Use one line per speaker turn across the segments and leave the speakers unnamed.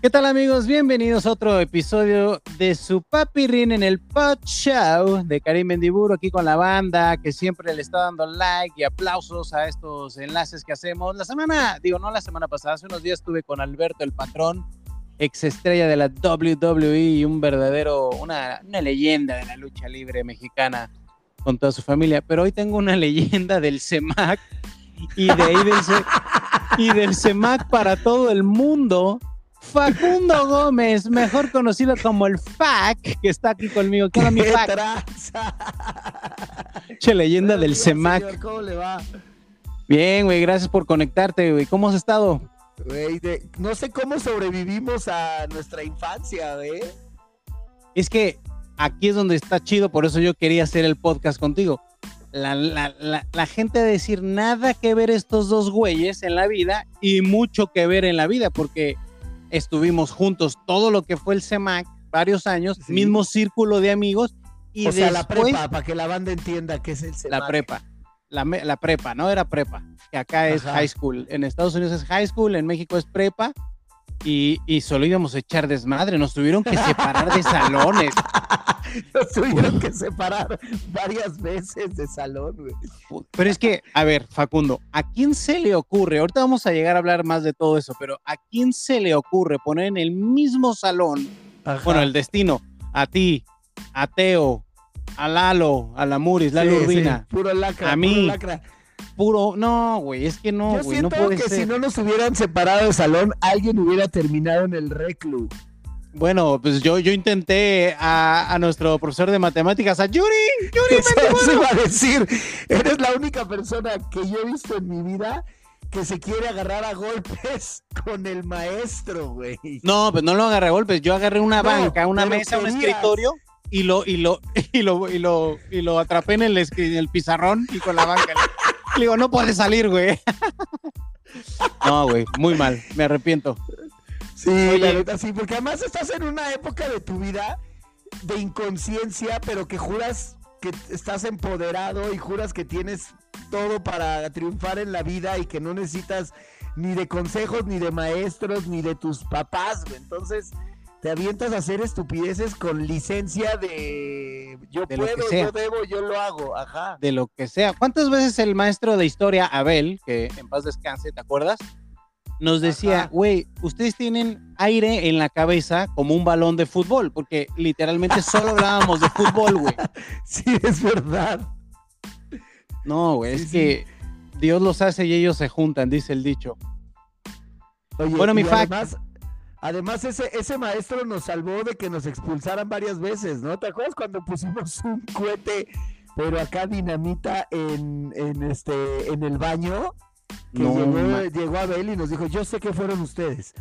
¿Qué tal amigos? Bienvenidos a otro episodio de su Rin en el Pod Show de Karim Mendiburo aquí con la banda que siempre le está dando like y aplausos a estos enlaces que hacemos. La semana, digo no la semana pasada, hace unos días estuve con Alberto el Patrón, ex estrella de la WWE y un verdadero, una, una leyenda de la lucha libre mexicana con toda su familia. Pero hoy tengo una leyenda del CEMAC y de ahí del, y del CEMAC para todo el mundo Facundo Gómez, mejor conocido como el FAC, que está aquí conmigo. ¿Qué onda, mi FAC? Che, leyenda del CEMAC.
¿Cómo le va?
Bien, güey, gracias por conectarte, güey. ¿Cómo has estado?
Güey, no sé cómo sobrevivimos a nuestra infancia, güey.
Es que aquí es donde está chido, por eso yo quería hacer el podcast contigo. La, la, la, la, gente decir nada que ver estos dos güeyes en la vida y mucho que ver en la vida, porque estuvimos juntos todo lo que fue el CEMAC, varios años, mismo círculo de amigos. Y
o sea, la prepa, para que la banda entienda qué es el CEMAC.
La prepa, la, la prepa, no era prepa, que acá es high school. En Estados Unidos es high school, en México es prepa. Y, y solo íbamos a echar desmadre, nos tuvieron que separar de salones.
Nos tuvieron que separar varias veces de salón, güey.
Pero es que, a ver, Facundo, ¿a quién se le ocurre? Ahorita vamos a llegar a hablar más de todo eso, pero ¿a quién se le ocurre poner en el mismo salón, bueno, el destino, a ti, a Teo, a Lalo, a la Muris, la sí,
puro lacra,
a mí,
puro lacra.
Puro, no, güey, es que no, güey, no puede
que
ser.
si no nos hubieran separado de salón, alguien hubiera terminado en el reclu.
Bueno, pues yo, yo intenté a, a, nuestro profesor de matemáticas, a Yuri. Yuri,
Eso iba a decir, eres la única persona que yo he visto en mi vida que se quiere agarrar a golpes con el maestro, güey.
No, pues no lo agarré a golpes, yo agarré una no, banca, una mesa, querías. un escritorio y lo, y lo, y lo, y lo, y lo atrapé en el, en el pizarrón y con la banca. Le digo, no puede salir, güey. No, güey, muy mal, me arrepiento.
Sí, Oye, la neta, sí, porque además estás en una época de tu vida de inconsciencia, pero que juras que estás empoderado y juras que tienes todo para triunfar en la vida y que no necesitas ni de consejos, ni de maestros, ni de tus papás, güey. Entonces, te avientas a hacer estupideces con licencia de yo
De
puedo, yo debo, yo lo hago, ajá.
de lo que sea. ¿Cuántas veces el maestro de historia, Abel, que en paz descanse, ¿te acuerdas? Nos decía, güey, ustedes tienen aire en la cabeza como un balón de fútbol, porque literalmente solo hablábamos de fútbol, güey.
Sí, es verdad.
No, güey,
Sí,
es
sí.
que Dios los hace y ellos se juntan, dice el dicho.
Oye,
Bueno, mi fact.
además, además ese, ese maestro nos salvó de que nos expulsaran varias veces, ¿no? ¿Te acuerdas cuando pusimos un cohete, pero acá dinamita en, en este, en el baño? Que
No,
llegó,
ma-
llegó Abel y nos dijo, yo sé que fueron ustedes,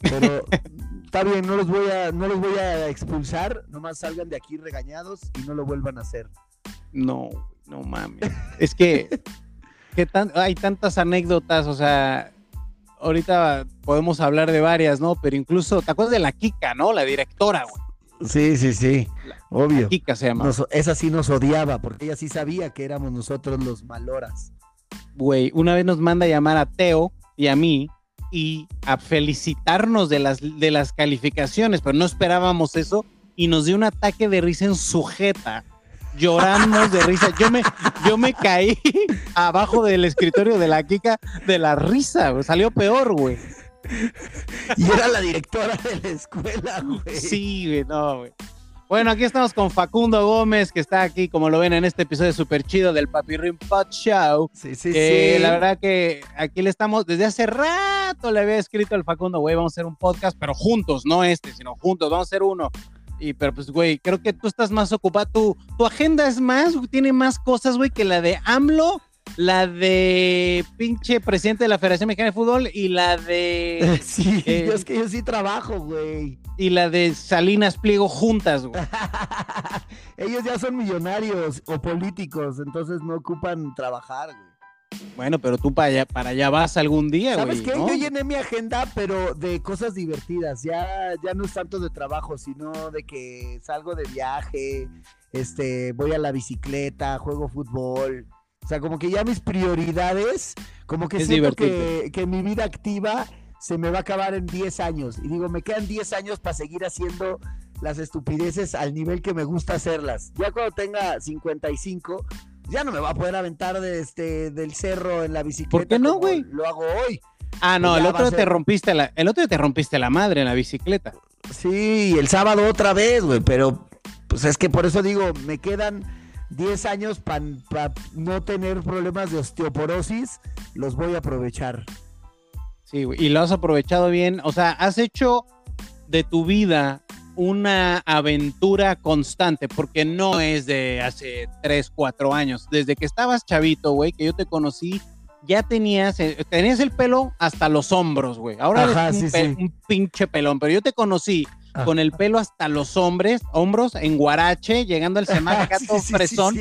pero está bien, no los voy a, no los voy a expulsar, nomás salgan de aquí regañados y no lo vuelvan a hacer.
No, no mames. Es que, que tan- hay tantas anécdotas, o sea, ahorita podemos hablar de varias, ¿no? Pero incluso, ¿te acuerdas de la Kika, no? La directora, güey.
Sí, sí, sí, obvio.
Kika se llama.
Nos- esa sí nos odiaba, porque ella sí sabía que éramos nosotros los maloras.
güey, una vez nos manda a llamar a Teo y a mí y a felicitarnos de las, de las calificaciones, pero no esperábamos eso y nos dio un ataque de risa en sujeta. Lloramos de risa. Yo me, yo me caí abajo del escritorio de la Kika de la risa, güey. Salió peor, güey.
Y era la directora de la escuela, güey.
Sí, güey, no, güey. Bueno, aquí estamos con Facundo Gómez, que está aquí, como lo ven en este episodio súper chido del Papirrim Pod Show.
Sí, sí,
que
sí.
la verdad que aquí le estamos, desde hace rato le había escrito al Facundo, güey, vamos a hacer un podcast, pero juntos, no este, sino juntos, vamos a hacer uno. Y, pero pues, güey, creo que tú estás más ocupado, tu, tu agenda es más, tiene más cosas, güey, que la de AMLO, la de pinche presidente de la Federación Mexicana de Fútbol y la de,
Sí,
Eh,
yo es que yo sí trabajo, güey.
y la de Salinas Pliego juntas, güey.
Ellos ya son millonarios o políticos, entonces no ocupan trabajar, güey.
Bueno, pero tú para allá, para allá vas algún día, güey.
¿Sabes qué?
¿no?
Yo llené mi agenda, pero de cosas divertidas. Ya, ya no es tanto de trabajo, sino de que salgo de viaje, este, voy a la bicicleta, juego fútbol. O sea, como que ya mis prioridades, como que
Es
siento que, que mi vida activa se me va a acabar en 10 años. Y digo, me quedan 10 años para seguir haciendo las estupideces al nivel que me gusta hacerlas. Ya cuando tenga 55, ya no me va a poder aventar de este, del cerro en la bicicleta.
¿Por qué no, güey?
Lo hago hoy.
Ah, no, el otro te rompiste la, el otro te rompiste la madre en la bicicleta.
Sí, el sábado otra vez, güey, pero pues es que por eso digo, me quedan 10 años para no tener problemas de osteoporosis, los voy a aprovechar.
Sí, güey, y lo has aprovechado bien, o sea, has hecho de tu vida una aventura constante, porque no es de hace 3, 4 años, desde que estabas chavito, güey, que yo te conocí, ya tenías, eh, tenías el pelo hasta los hombros, güey. Ahora eres un, pinche pelón, pero yo te conocí con el pelo hasta los hombres, hombros, en guarache, llegando al semáforo acá todo fresón.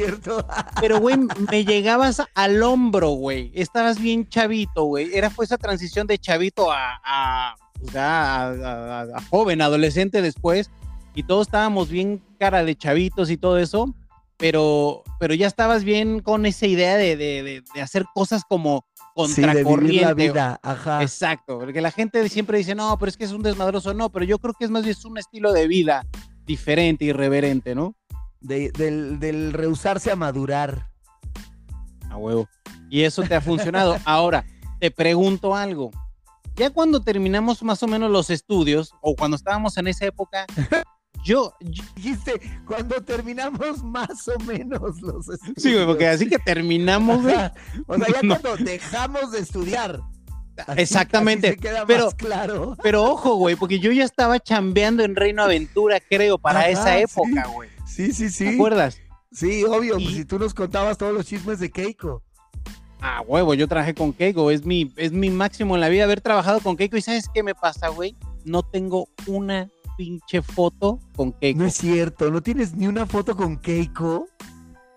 pero, güey, me llegabas al hombro, güey. Estabas bien chavito, güey. Era fue esa transición de chavito a, a, pues, a, a joven, adolescente después. Y todos estábamos bien cara de chavitos y todo eso pero, pero ya estabas bien con esa idea de, de, de, hacer cosas como contracorriente. Sí, la vida, ajá. Exacto, porque la gente siempre dice, no, pero es que es un desmadroso, no, pero yo creo que es más bien un estilo de vida diferente, irreverente, ¿no?
del, del rehusarse a madurar.
A huevo. Y eso te ha funcionado. Ahora, te pregunto algo. Ya cuando terminamos más o menos los estudios, o cuando estábamos en esa época, Yo,
dijiste cuando terminamos más o menos los estudios.
Sí, güey, porque así que terminamos, güey.
O sea, ya cuando dejamos de estudiar.
Exactamente. pero,
claro.
Pero ojo, güey, porque yo ya estaba chambeando en Reino Aventura, creo, para esa época, güey.
Sí. sí, sí,
¿Te acuerdas?
Sí, obvio, pues si tú nos contabas todos los chismes de Keiko.
Ah, huevo, yo trabajé con Keiko, es mi, es mi máximo en la vida haber trabajado con Keiko. ¿Y sabes qué me pasa, güey? No tengo una pinche foto con Keiko.
No es cierto, no tienes ni una foto con Keiko.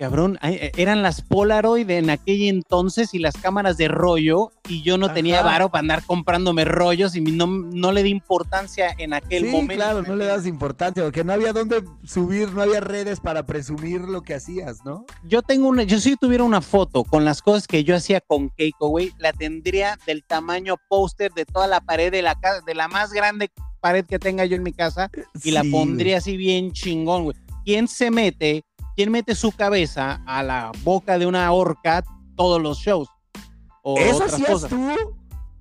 Cabrón, eh, eran las Polaroid en aquel entonces y las cámaras de rollo y yo no tenía varo para andar comprándome rollos y no, no le di importancia en aquel sí, momento.
claro, no le das importancia porque no había dónde subir, no había redes para presumir lo que hacías, ¿no?
Yo tengo una, yo si tuviera una foto con las cosas que yo hacía con Keiko, güey, la tendría del tamaño póster de toda la pared de la casa, de la más grande pared que tenga yo en mi casa y la pondría así bien chingón, güey. ¿Quién se mete, quién mete su cabeza a la boca de una horca todos los shows?
O ¿Eso hacías tú?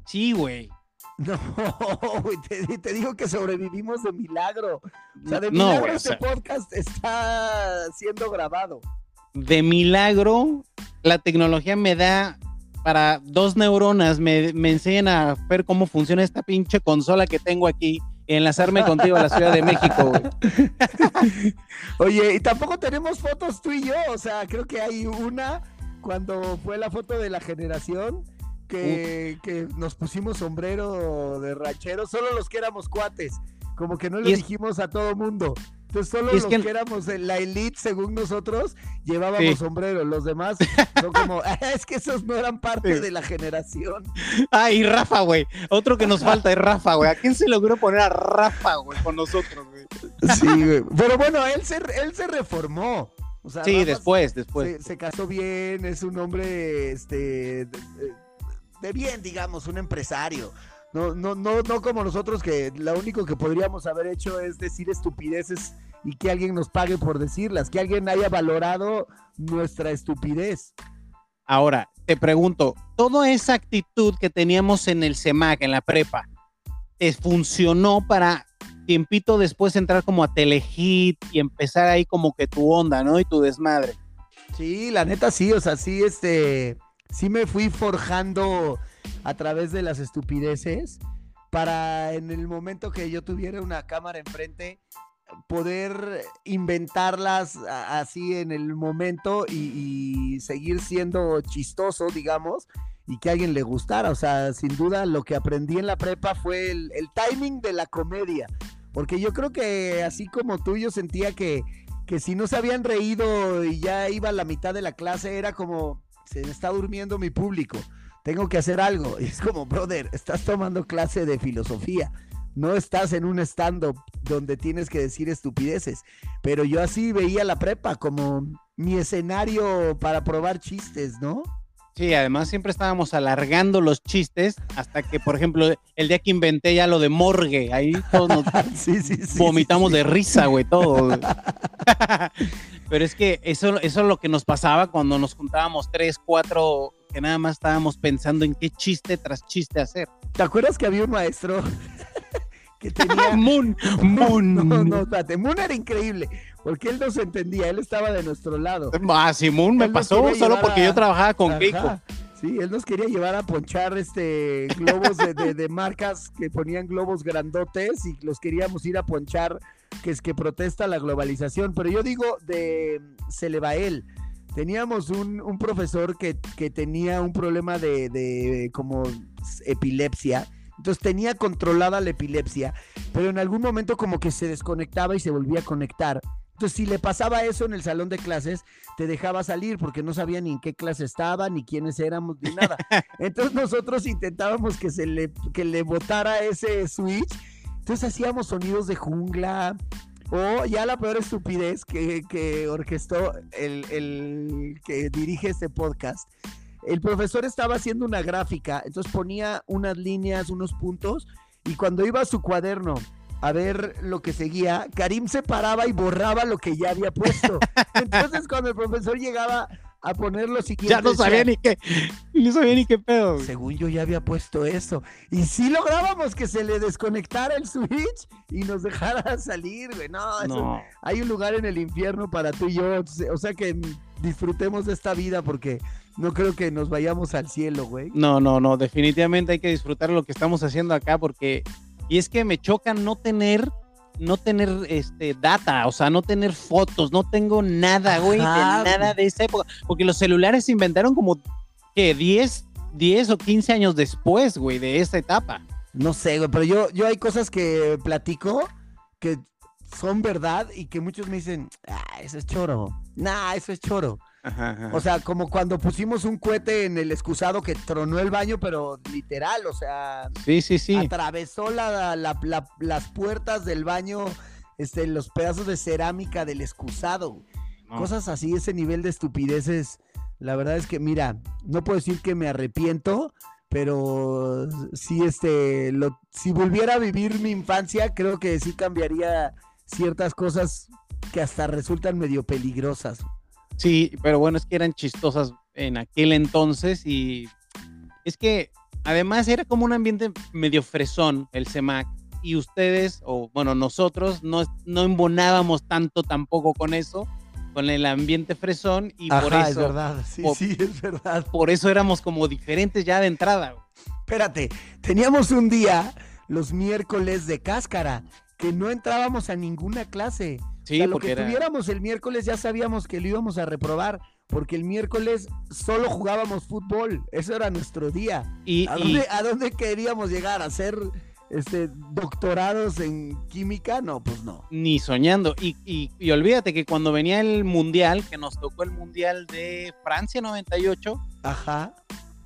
Sí, güey.
No, güey, te, digo que sobrevivimos de milagro. O sea, de milagro este podcast está siendo grabado.
De milagro, la tecnología me da para dos neuronas, me, me enseñan a ver cómo funciona esta pinche consola que tengo aquí enlazarme contigo a la Ciudad de México,
Oye, y tampoco tenemos fotos tú y yo, o sea, creo que hay una cuando fue la foto de la generación que, que nos pusimos sombrero de ranchero, solo los que éramos cuates, como que no le dijimos a todo mundo. Entonces solo los que... éramos la elite, según nosotros, llevábamos sombrero. Los demás son como, ah, es que esos no eran parte de la generación.
Ah, y Rafa, güey. Otro que nos falta es Rafa, güey. ¿A quién se logró poner a Rafa, güey, con nosotros, güey?
Sí, güey. Pero bueno, él se, él se reformó.
sí, después, después.
Se, casó bien, es un hombre este, de bien, digamos, un empresario. No, no, no, no como nosotros que lo único que podríamos haber hecho es decir estupideces y que alguien nos pague por decirlas, que alguien haya valorado nuestra estupidez.
Ahora, te pregunto, toda esa actitud que teníamos en el CEMAC, en la prepa, ¿te funcionó para tiempito después entrar como a Telehit y empezar ahí como que tu onda, ¿no? Y tu desmadre.
Sí, la neta sí, o sea, sí, este, sí me fui forjando a través de las estupideces para en el momento que yo tuviera una cámara enfrente poder inventarlas así en el momento y, seguir siendo chistoso, digamos, y que a alguien le gustara. O sea, sin duda lo que aprendí en la prepa fue el, timing de la comedia. Porque yo creo que así como tú, yo sentía que, que si no se habían reído y ya iba la mitad de la clase, era como, se está durmiendo mi público tengo que hacer algo. Y es como, brother, estás tomando clase de filosofía. No estás en un stand-up donde tienes que decir estupideces. Pero yo así veía la prepa como mi escenario para probar chistes, ¿no?
Sí, además siempre estábamos alargando los chistes hasta que, por ejemplo, el día que inventé ya lo de morgue, ahí todos nos vomitamos de risa, güey, todo. Pero es que eso, eso es lo que nos pasaba cuando nos juntábamos tres, cuatro, que nada más estábamos pensando en qué chiste tras chiste hacer.
¿Te acuerdas que había un maestro que tenía...
Moon, Moon.
No, no, espérate, Moon era increíble porque él no se entendía, él estaba de nuestro lado.
Ah, Simón me pasó solo porque yo trabajaba con Keiko.
Sí, él nos quería llevar a ponchar este globos de, marcas que ponían globos grandotes y los queríamos ir a ponchar, que es que protesta la globalización. Pero yo digo de Celebael. Teníamos un, profesor que, tenía un problema de, de como epilepsia. Entonces tenía controlada la epilepsia, pero en algún momento como que se desconectaba y se volvía a conectar. Entonces, si le pasaba eso en el salón de clases, te dejaba salir porque no sabía ni en qué clase estaba, ni quiénes éramos, ni nada. Entonces, nosotros intentábamos que se le, que le botara ese switch. Entonces, hacíamos sonidos de jungla. O ya la peor estupidez que, que orquestó el, el que dirige este podcast. El profesor estaba haciendo una gráfica, entonces ponía unas líneas, unos puntos, y cuando iba a su cuaderno a ver lo que seguía, Karim se paraba y borraba lo que ya había puesto. Entonces, cuando el profesor llegaba a poner lo siguiente.
Ya no sabía ni qué, no sabía ni qué pedo.
Según yo ya había puesto eso. Y sí lográbamos que se le desconectara el switch y nos dejara salir, güey. No, no. hay un lugar en el infierno para tú y yo. O sea que disfrutemos de esta vida porque no creo que nos vayamos al cielo, güey.
No, no, no. Definitivamente hay que disfrutar lo que estamos haciendo acá porque y es que me choca no tener, no tener este data, o sea, no tener fotos, no tengo nada, güey, de nada de esa época. Porque los celulares se inventaron como, ¿qué? 10, 10 o 15 años después, güey, de esa etapa.
No sé, güey, pero yo, yo hay cosas que platico que son verdad y que muchos me dicen, ah, eso es choro. Nah, eso es choro. O sea, como cuando pusimos un cohete en el excusado que tronó el baño, pero literal, o sea,
sí, sí, sí.
atravesó las puertas del baño, este, los pedazos de cerámica del excusado. Cosas así, ese nivel de estupideces. La verdad es que, mira, no puedo decir que me arrepiento, pero sí, este, lo, si volviera a vivir mi infancia, creo que sí cambiaría ciertas cosas que hasta resultan medio peligrosas.
Sí, pero bueno, es que eran chistosas en aquel entonces y es que además era como un ambiente medio fresón el CEMAC y ustedes, o bueno, nosotros no, no embonábamos tanto tampoco con eso, con el ambiente fresón y por eso...
es verdad, sí, sí, es verdad.
Por eso éramos como diferentes ya de entrada.
Espérate, teníamos un día, los miércoles de cáscara, que no entrábamos a ninguna clase. Sí, lo que tuviéramos el miércoles ya sabíamos que lo íbamos a reprobar, porque el miércoles solo jugábamos fútbol, eso era nuestro día. ¿Y, ¿A, dónde, queríamos llegar? ¿A ser este, doctorados en química? No, pues no.
Ni soñando. Y, y, olvídate que cuando venía el mundial, que nos tocó el mundial de Francia 98,
Ajá.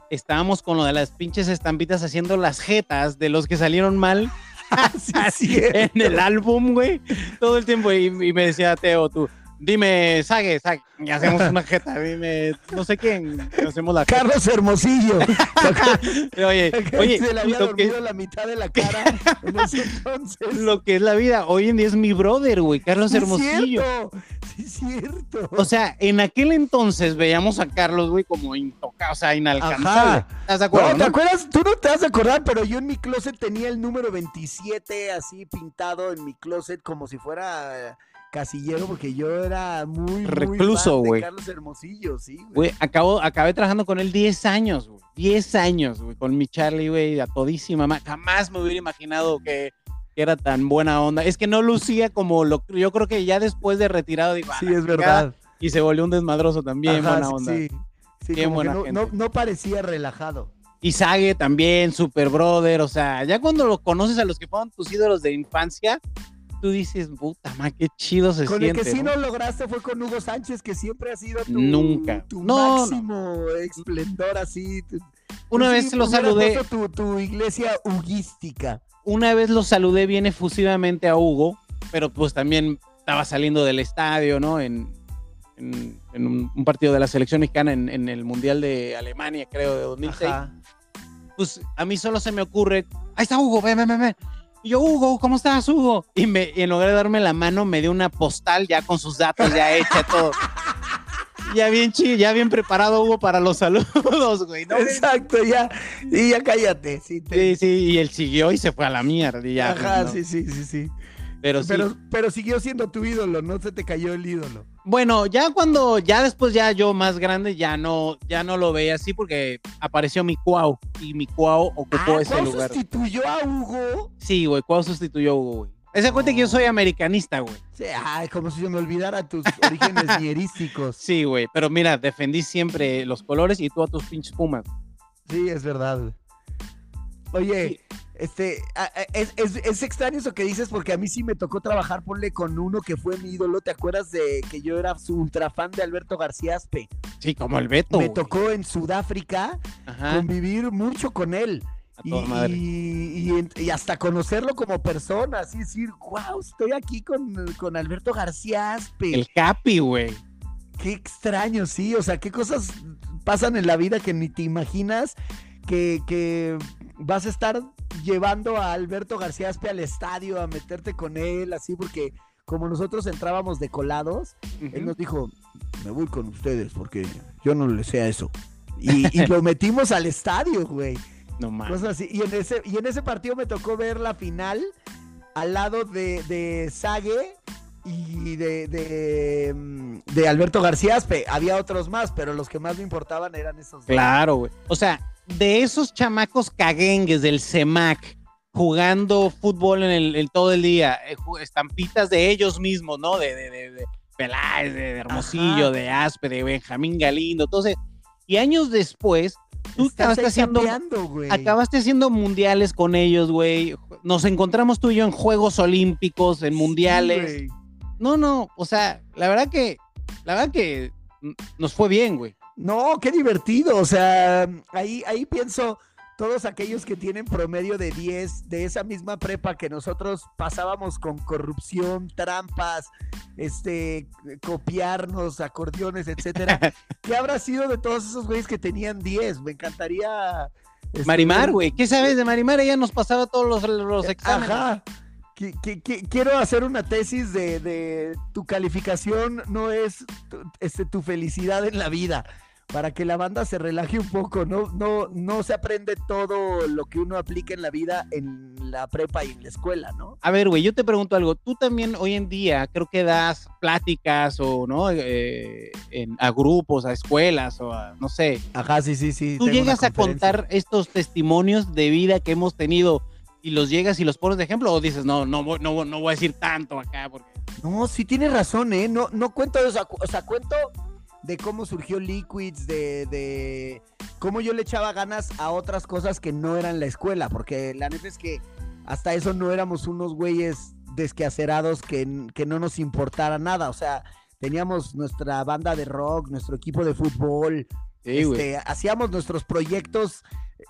estábamos con lo de las pinches estampitas haciendo las jetas de los que salieron mal Así en el álbum, güey. Todo el tiempo. Y, me decía Teo, tú, dime, Sague, Sague. Y hacemos una jeta. Dime, no sé quién. Hacemos la
Carlos Hermosillo.
oye, oye.
Se le había dormido la mitad de la cara en ese entonces.
Lo que es la vida. Hoy en día es mi brother, güey. Carlos Hermosillo.
Sí, es cierto.
O sea, en aquel entonces veíamos a Carlos, güey, como intocado, o sea, inalcanzable. ¿Estás de acuerdo?
No, ¿te acuerdas? Tú no te vas a acordar, pero yo en mi closet tenía el número 27 así pintado en mi closet como si fuera casillero porque yo era muy
recluso, güey.
Carlos Hermosillo, sí,
güey. Acabo, acabé trabajando con él 10 años, güey. 10 años, güey, con mi Charlie, güey, a todísima. Jamás me hubiera imaginado que, era tan buena onda. Es que no lucía como lo yo creo que ya después de retirado digo,
Sí, es verdad.
Y se volvió un desmadroso también, buena onda.
Sí, sí buena no, no, parecía relajado.
Y Sage también, super brother, o sea, ya cuando lo conoces a los que fueron tus ídolos de infancia, tú dices, puta ma, qué chido se
con
siente.
Con el que sí no lograste fue con Hugo Sánchez, que siempre ha sido tu,
Nunca.
tu máximo esplendor así.
Una vez lo saludé.
Tu, tu iglesia huguística.
Una vez lo saludé bien efusivamente a Hugo, pero pues también estaba saliendo del estadio, ¿no? En, en, en un, partido de la selección mexicana en, el Mundial de Alemania, creo, de 2006. Pues a mí solo se me ocurre, ahí está Hugo, ven, ven, ven. Y yo, Hugo, ¿cómo estás, Hugo? Y, me, en lugar de darme la mano, me dio una postal ya con sus datos ya hecha, todo. ya bien chido, ya bien preparado Hugo para los saludos, güey.
Exacto, ya. Y ya cállate.
Sí, sí, sí, y él siguió y se fue a la mierda. Y ya,
Ajá, sí, sí, sí, sí. Pero, pero, siguió siendo tu ídolo, no se te cayó el ídolo.
Bueno, ya cuando, ya después ya yo más grande, ya no, ya no lo veía así porque apareció mi Cuau y mi Cuau ocupó ah, ese lugar.
sustituyó a Hugo?
Sí, güey, Cuau sustituyó a Hugo, güey. Ese cuenta que yo soy americanista, güey.
Sí, ay, como si se me olvidara tus orígenes nierísticos.
Sí, güey, pero mira, defendí siempre los colores y tú a tus pinches pumas.
Sí, es verdad, güey. Oye, este, es, extraño eso que dices porque a mí sí me tocó trabajar, ponle con uno que fue mi ídolo. ¿Te acuerdas de que yo era su ultra fan de Alberto García Aspe?
Sí, como el Beto.
Me tocó en Sudáfrica convivir mucho con él. Y, y, hasta conocerlo como persona, así decir, wow, estoy aquí con, con Alberto García Aspe.
El Capi, güey.
Qué extraño, sí, o sea, qué cosas pasan en la vida que ni te imaginas que, que vas a estar llevando a Alberto García Aspe al estadio a meterte con él, así, porque como nosotros entrábamos de colados, él nos dijo, me voy con ustedes porque yo no le sé a eso. Y, lo metimos al estadio, güey.
No más.
Y en, ese, y en ese partido me tocó ver la final al lado de, de Sague y de, de, mm, de, Alberto García Aspe. Había otros más, pero los que más me importaban eran esos.
Claro, güey. O sea, de esos chamacos caguengues del CEMAC jugando fútbol en el, todo el día, eh, estampitas de ellos mismos, ¿no? De, de, de, de Peláez, de, Hermosillo, de Aspe, de Benjamín Galindo. Entonces, y años después, tú acabaste haciendo, acabaste haciendo mundiales con ellos, güey. Nos encontramos tú y yo en Juegos Olímpicos, en mundiales. no, no, o sea, la verdad que, la verdad que nos fue bien, güey.
No, qué divertido. O sea, ahí, ahí pienso todos aquellos que tienen promedio de 10 de esa misma prepa que nosotros pasábamos con corrupción, trampas, este, copiarnos, acordeones, etcétera. ¿Qué habrá sido de todos esos güeyes que tenían 10? Me encantaría.
Este, Marimar, güey. ¿Qué sabes de Marimar? Ella nos pasaba todos los, los exámenes.
Ajá quiero hacer una tesis de, tu calificación no es este, tu felicidad en la vida para que la banda se relaje un poco, no, no, no se aprende todo lo que uno aplica en la vida en la prepa y en la escuela, ¿no?
A ver, güey, yo te pregunto algo, tú también hoy en día creo que das pláticas o, ¿no? Eh, a grupos, a escuelas o a, no sé.
Ajá, sí, sí, sí.
Tú llegas a contar estos testimonios de vida que hemos tenido y los llegas y los pones de ejemplo o dices, no, no, no, no voy a decir tanto acá porque...
No, sí tienes razón, ¿eh? No, no cuento eso, o sea, cuento de cómo surgió Liquids, de, de cómo yo le echaba ganas a otras cosas que no eran la escuela, porque la neta es que hasta eso no éramos unos güeyes desquacerados que, que no nos importara nada, o sea, teníamos nuestra banda de rock, nuestro equipo de fútbol, este, hacíamos nuestros proyectos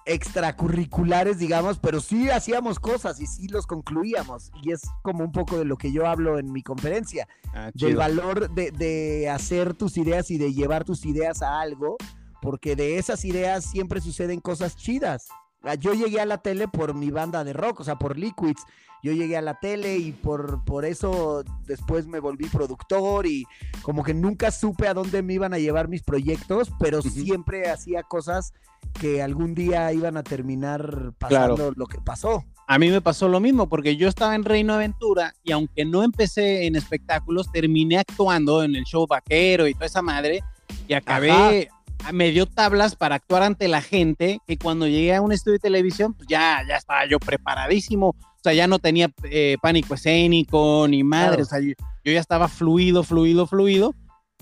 extracurriculares, digamos, pero sí hacíamos cosas y sí los concluíamos. Y es como un poco de lo que yo hablo en mi conferencia, ah, del valor de, de, hacer tus ideas y de llevar tus ideas a algo, porque de esas ideas siempre suceden cosas chidas. Ah, yo llegué a la tele por mi banda de rock, o sea, por Liquids. Yo llegué a la tele y por, por eso después me volví productor y como que nunca supe a dónde me iban a llevar mis proyectos, pero siempre hacía cosas que algún día iban a terminar pasando lo que pasó.
A mí me pasó lo mismo porque yo estaba en Reino Aventura y aunque no empecé en espectáculos, terminé actuando en el show vaquero y toda esa madre y acabé, me dio tablas para actuar ante la gente que cuando llegué a un estudio de televisión, pues ya, ya estaba yo preparadísimo, o sea, ya no tenía eh, pánico escénico ni madre, o sea, yo, ya estaba fluido, fluido, fluido,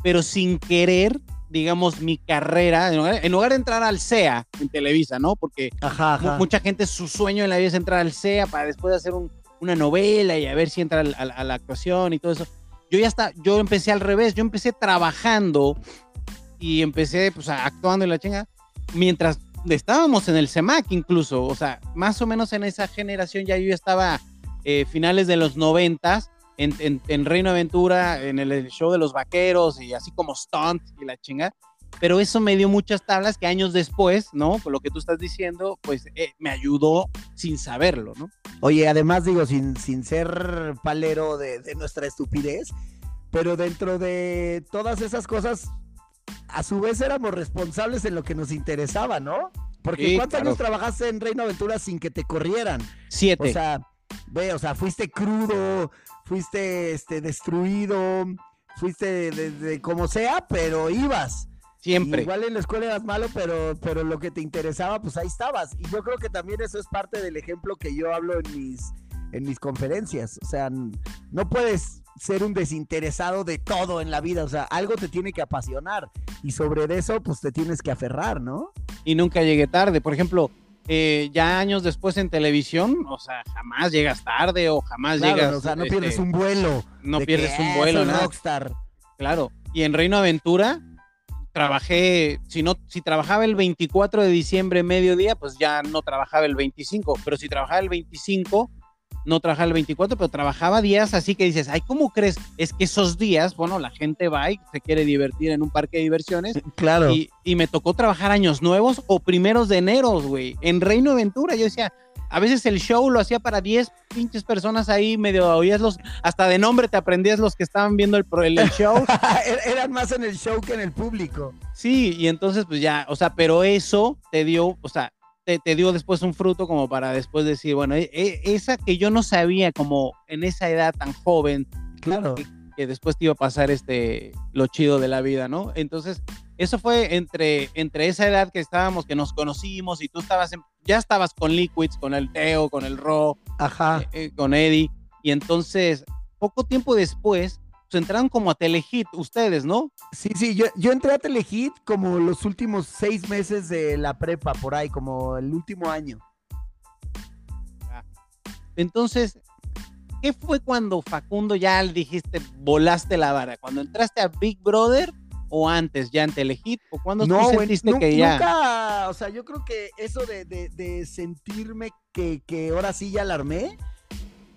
pero sin querer digamos, mi carrera, en lugar, de entrar al CEA en Televisa, ¿no? Porque mucha gente, su sueño en la vida es entrar al CEA para después hacer una novela y a ver si entra a, la actuación y todo eso. Yo ya está, yo empecé al revés, yo empecé trabajando y empecé pues actuando en la chinga mientras estábamos en el CEMAC incluso, o sea, más o menos en esa generación ya yo estaba eh, finales de los noventas en, en, Reino Aventura, en el show de los vaqueros y así como stunt y la chinga. Pero eso me dio muchas tablas que años después, ¿no? Con lo que tú estás diciendo, pues eh, me ayudó sin saberlo, ¿no?
Oye, además digo, sin, sin ser palero de, de nuestra estupidez, pero dentro de todas esas cosas, a su vez éramos responsables en lo que nos interesaba, ¿no? Porque ¿cuántos años trabajaste en Reino Aventura sin que te corrieran?
Siete.
O sea, ve, o sea, fuiste crudo, fuiste este, destruido, fuiste de, como sea, pero ibas.
Siempre.
igual en la escuela eras malo, pero, pero lo que te interesaba, pues ahí estabas. Y yo creo que también eso es parte del ejemplo que yo hablo en mis, en mis conferencias. O sea, no puedes ser un desinteresado de todo en la vida, o sea, algo te tiene que apasionar y sobre eso pues te tienes que aferrar, ¿no?
Y nunca llegué tarde, por ejemplo, eh, ya años después en televisión, o sea, jamás llegas tarde o jamás llegas.
O sea, no pierdes este, un vuelo.
No pierdes un vuelo, ¿no?
Rockstar.
Claro. Y en Reino Aventura trabajé, si no, si trabajaba el 24 de diciembre mediodía, pues ya no trabajaba el 25, pero si trabajaba el 25, no trabajaba el 24, pero trabajaba días así que dices, ay, ¿cómo crees? Es que esos días, bueno, la gente va y se quiere divertir en un parque de diversiones.
Claro.
Y, me tocó trabajar años nuevos o primeros de enero, güey, en Reino Aventura. Yo decía, a veces el show lo hacía para 10 pinches personas ahí, medio oías los, hasta de nombre te aprendías los que estaban viendo el, el, el show.
Er, eran más en el show que en el público.
Sí, y entonces pues ya, o sea, pero eso te dio, o sea, te, dio después un fruto como para después decir, bueno, e, e, esa que yo no sabía como en esa edad tan joven,
claro.
Que, después te iba a pasar este, lo chido de la vida, ¿no? Entonces, eso fue entre, entre esa edad que estábamos, que nos conocimos y tú estabas, ya estabas con Liquids, con el Teo, con el Ro,
Ajá.
Eh, eh, con Eddie, y entonces, poco tiempo después, entraron como a Telehit ustedes, ¿no?
Sí, sí, yo, yo entré a Telehit como los últimos seis meses de la prepa, por ahí, como el último año.
Ah. Entonces, ¿qué fue cuando Facundo ya le dijiste, volaste la vara? ¿Cuando entraste a Big Brother o antes ya en Telehit? ¿O cuando no, sentiste que ya?
Nunca, o sea, yo creo que eso de, sentirme que, que ahora sí ya la armé,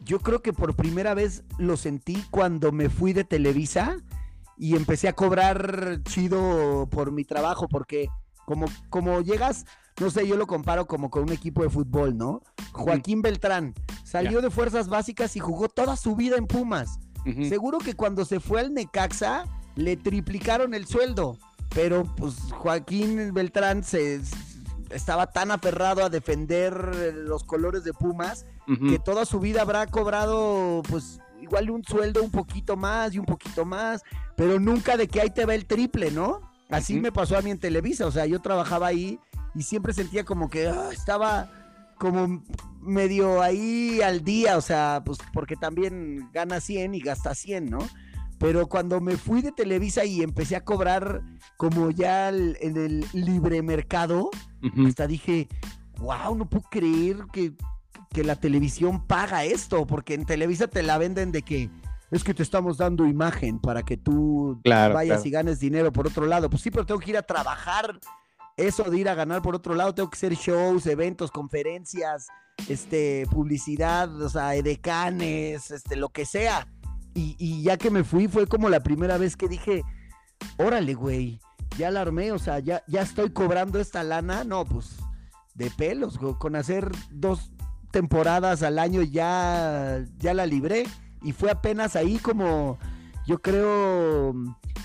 yo creo que por primera vez lo sentí cuando me fui de Televisa y empecé a cobrar chido por mi trabajo, porque como, como llegas, no sé, yo lo comparo como con un equipo de fútbol, ¿no? Joaquín Beltrán salió de fuerzas básicas y jugó toda su vida en Pumas. Seguro que cuando se fue al Necaxa le triplicaron el sueldo, pero pues Joaquín Beltrán se estaba tan aferrado a defender los colores de Pumas que toda su vida habrá cobrado pues igual un sueldo un poquito más y un poquito más, pero nunca de que ahí te va el triple, ¿no? Así me pasó a mí en Televisa, o sea, yo trabajaba ahí y siempre sentía como que ah, estaba como medio ahí al día, o sea, pues porque también gana 100 y gasta 100, ¿no? Pero cuando me fui de Televisa y empecé a cobrar como ya en el libre mercado, hasta dije, wow, no puedo creer que, la televisión paga esto, porque en Televisa te la venden de que es que te estamos dando imagen para que tú vayas y ganes dinero por otro lado. Pues sí, pero tengo que ir a trabajar eso de ir a ganar por otro lado, tengo que hacer shows, eventos, conferencias, este, publicidad, o sea, edecanes, este, lo que sea. Y, ya que me fui, fue como la primera vez que dije, órale, güey, ya la armé, o sea, ya, ya estoy cobrando esta lana. No, pues, de pelos, con hacer dos temporadas al año ya, ya la libré. Y fue apenas ahí como, yo creo,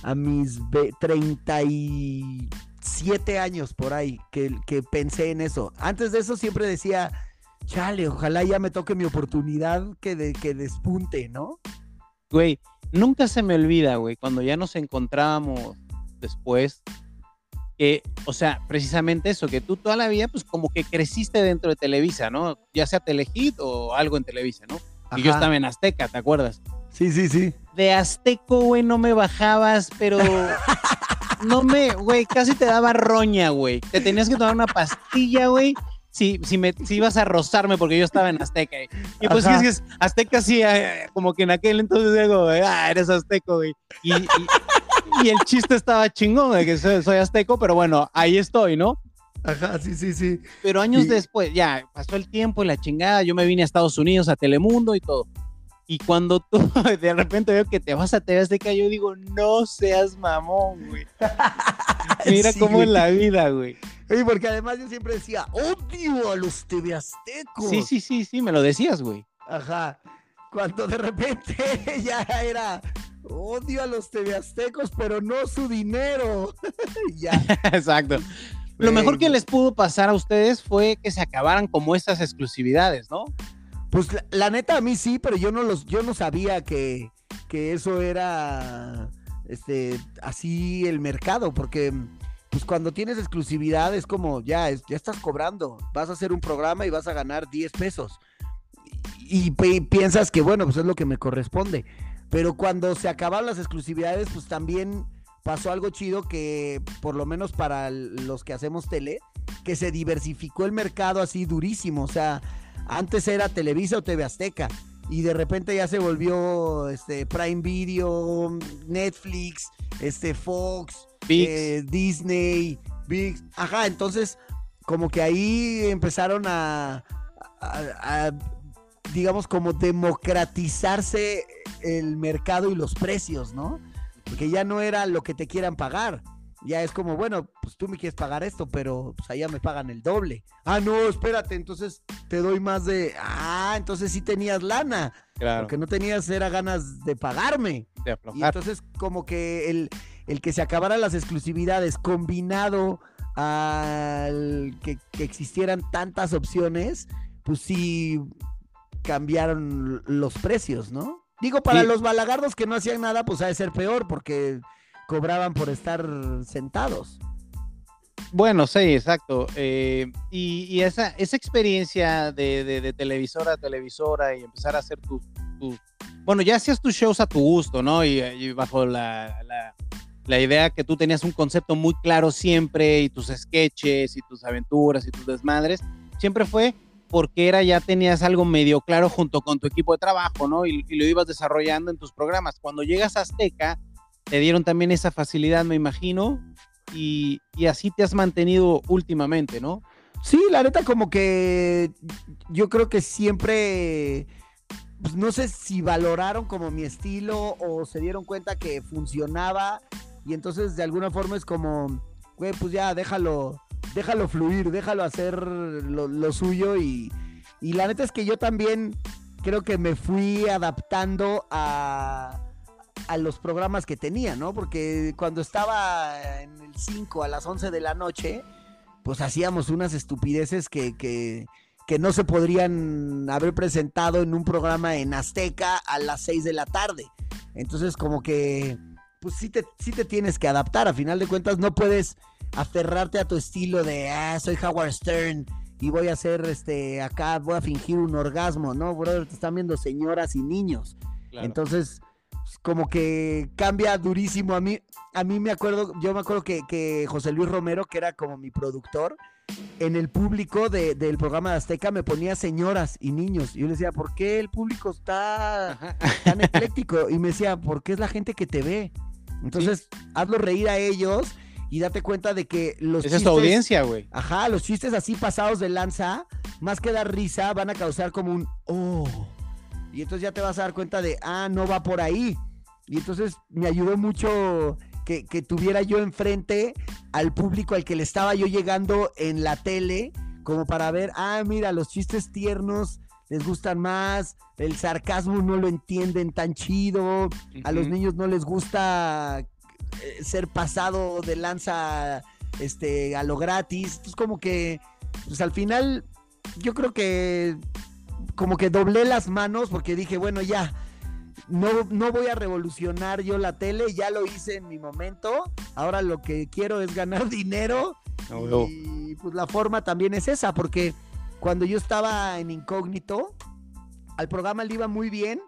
a mis 37 años por ahí, que, que pensé en eso. Antes de eso siempre decía, chale, ojalá ya me toque mi oportunidad que, de, que despunte, ¿no?
güey, nunca se me olvida, güey, cuando ya nos encontrábamos después, que, o sea, precisamente eso, que tú toda la vida, pues como que creciste dentro de Televisa, ¿no? Ya sea Telehit o algo en Televisa, ¿no? Y yo estaba en Azteca, ¿te acuerdas?
Sí, sí, sí.
De Azteco, güey, no me bajabas, pero no me, güey, casi te daba roña, güey. Te tenías que tomar una pastilla, güey, si, si, me, si ibas a rozarme porque yo estaba en Azteca. Y pues es que Azteca sí, eh, como que en aquel entonces digo, ah, eres azteco, güey. Y, y, el chiste estaba chingón de que soy, azteco, pero bueno, ahí estoy, ¿no?
Ajá, sí, sí, sí.
Pero años después, ya pasó el tiempo y la chingada, yo me vine a Estados Unidos, a Telemundo y todo. Y cuando tú de repente veo que te vas a TV Azteca, yo digo, no seas mamón, güey. Mira cómo es la vida, güey.
Y porque además yo siempre decía, odio a los TV Aztecos.
Sí, sí, sí, sí, me lo decías, güey.
Ajá. Cuando de repente ya era, odio a los TV Aztecos, pero no su dinero. ya.
Exacto. Lo mejor que les pudo pasar a ustedes fue que se acabaran como estas exclusividades, ¿no?
Pues la, neta a mí sí, pero yo no los, yo no sabía que, que eso era este así el mercado, porque pues cuando tienes exclusividad es como ya, ya estás cobrando, vas a hacer un programa y vas a ganar 10 pesos. Y, piensas que bueno, pues es lo que me corresponde. Pero cuando se acaban las exclusividades, pues también pasó algo chido que, por lo menos para los que hacemos tele, que se diversificó el mercado así durísimo. O sea, antes era Televisa o TV Azteca. Y de repente ya se volvió este, Prime Video, Netflix, este, Fox, eh, Disney, Big. Ajá, entonces como que ahí empezaron a, digamos, como democratizarse el mercado y los precios, ¿no? Porque ya no era lo que te quieran pagar. Ya es como, bueno, pues tú me quieres pagar esto, pero pues allá me pagan el doble. Ah, no, espérate, entonces te doy más de. Ah, entonces sí tenías lana. Claro. Lo que no tenías era ganas de pagarme. De y entonces, como que el, el que se acabaran las exclusividades combinado al que, existieran tantas opciones, pues sí cambiaron los precios, ¿no? Digo, para los balagardos que no hacían nada, pues ha de ser peor, porque cobraban por estar sentados.
Bueno, sí, exacto. Eh, y, esa, esa experiencia de, televisora a televisora y empezar a hacer tus... bueno, ya hacías tus shows a tu gusto, ¿no? Y, bajo la, la idea que tú tenías un concepto muy claro siempre y tus sketches y tus aventuras y tus desmadres, siempre fue porque era ya tenías algo medio claro junto con tu equipo de trabajo, ¿no? Y, lo ibas desarrollando en tus programas. Cuando llegas a Azteca, te dieron también esa facilidad, me imagino, y, así te has mantenido últimamente, ¿no?
Sí, la neta como que yo creo que siempre pues no sé si valoraron como mi estilo o se dieron cuenta que funcionaba y entonces de alguna forma es como, güey, pues ya déjalo, déjalo fluir, déjalo hacer lo, suyo y, y, la neta es que yo también creo que me fui adaptando a, a los programas que tenía, ¿no? Porque cuando estaba en el 5 a las 11 de la noche, pues hacíamos unas estupideces que, que, que no se podrían haber presentado en un programa en Azteca a las 6 de la tarde. Entonces como que pues sí te, sí te tienes que adaptar. A final de cuentas, no puedes aferrarte a tu estilo de, ah, soy Howard Stern y voy a hacer, este, acá voy a fingir un orgasmo, ¿no? Brother, te están viendo señoras y niños. Entonces, pues, como que cambia durísimo. A mí, a mí me acuerdo, yo me acuerdo que, que José Luis Romero, que era como mi productor, en el público del programa de Azteca me ponía señoras y niños. Y yo le decía, ¿por qué el público está tan ecléctico? Y me decía, porque es la gente que te ve. Entonces, hazlo reír a ellos y date cuenta de que los
Esa es tu audiencia, güey.
Ajá, los chistes así pasados de lanza, más que dar risa, van a causar como un oh. Y entonces ya te vas a dar cuenta de, ah, no va por ahí. Y entonces me ayudó mucho que, que tuviera yo enfrente al público al que le estaba yo llegando en la tele, como para ver, ah, mira, los chistes tiernos les gustan más, el sarcasmo no lo entienden tan chido, a los niños no les gusta eh, ser pasado de lanza este, a lo gratis. Es como que, pues al final, yo creo que como que doblé las manos porque dije, bueno, ya, no, no voy a revolucionar yo la tele, ya lo hice en mi momento, ahora lo que quiero es ganar dinero. y pues la forma también es esa, porque cuando yo estaba en incógnito, al programa le iba muy bien,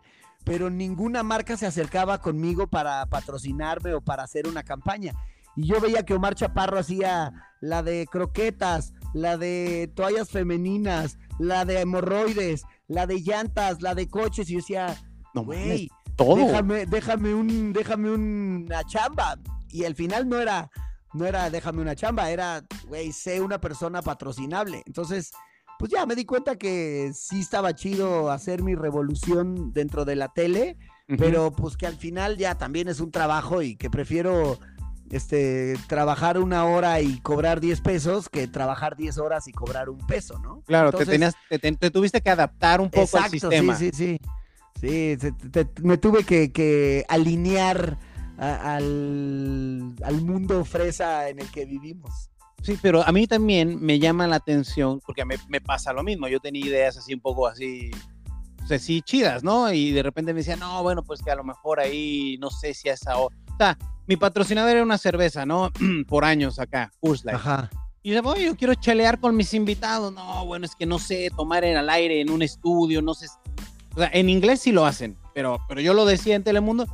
pero ninguna marca se acercaba conmigo para patrocinarme o para hacer una campaña. Y yo veía que Omar Chaparro hacía la de croquetas, la de toallas femeninas, la de hemorroides, la de llantas, la de coches, y yo decía, no güey, déjame, déjame un, déjame una chamba. Y al final no era, no era déjame una chamba, era, güey, sé una persona patrocinable. Entonces, pues ya me di cuenta que sí estaba chido hacer mi revolución dentro de la tele, pero pues que al final ya también es un trabajo y que prefiero este, trabajar una hora y cobrar 10 pesos que trabajar 10 horas y cobrar un peso, ¿no?
Claro, te, tenías, te, tuviste que adaptar un poco al sistema.
Sí, sí, sí. Sí, me tuve que, alinear al, al mundo fresa en el que vivimos.
Sí, pero a mí también me llama la atención, porque me, me pasa lo mismo. Yo tenía ideas así un poco así, o sea, sí chidas, ¿no? Y de repente me decía, no, bueno, pues que a lo mejor ahí, no sé si a esa hora. O sea, mi patrocinador era una cerveza, ¿no? Por años acá, Urslight. Ajá. Y yo, oye, yo quiero chalear con mis invitados. No, bueno, es que no sé tomar en el aire en un estudio, no sé. O sea, en inglés sí lo hacen, pero, pero yo lo decía en Telemundo.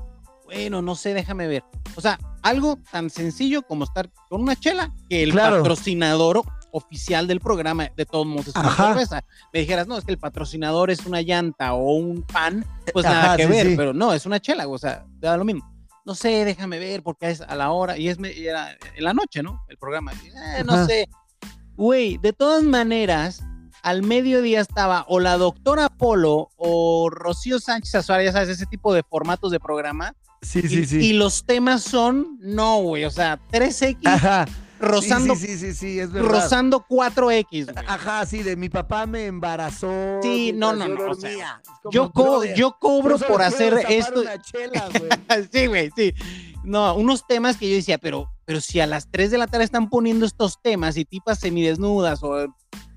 Bueno, no sé, déjame ver. O sea, algo tan sencillo como estar con una chela que el patrocinador oficial del programa de todos modos es una cerveza. Me dijeras, no, es que el patrocinador es una llanta o un pan, pues nada que ver, pero no, es una chela, o sea, da lo mismo no sé, déjame ver, porque es a la hora, y es era en la noche, ¿no? El programa. Eh, no sé. Güey, de todas maneras, al mediodía estaba o la doctora Polo o Rocío Sánchez Azuara, ya sabes, ese tipo de formatos de programa.
Sí, sí, sí.
Y los temas son, no, güey, o sea, 3X. Ajá rozando.
Sí, sí, sí, es verdad.
Rozando 4X.
Ajá, sí, de mi papá me embarazó.
Sí, no, no, no. yo, yo cobro por hacer esto. sí, güey, sí. No, unos temas que yo decía, pero, pero si a las 3 de la tarde están poniendo estos temas y tipas semidesnudas o,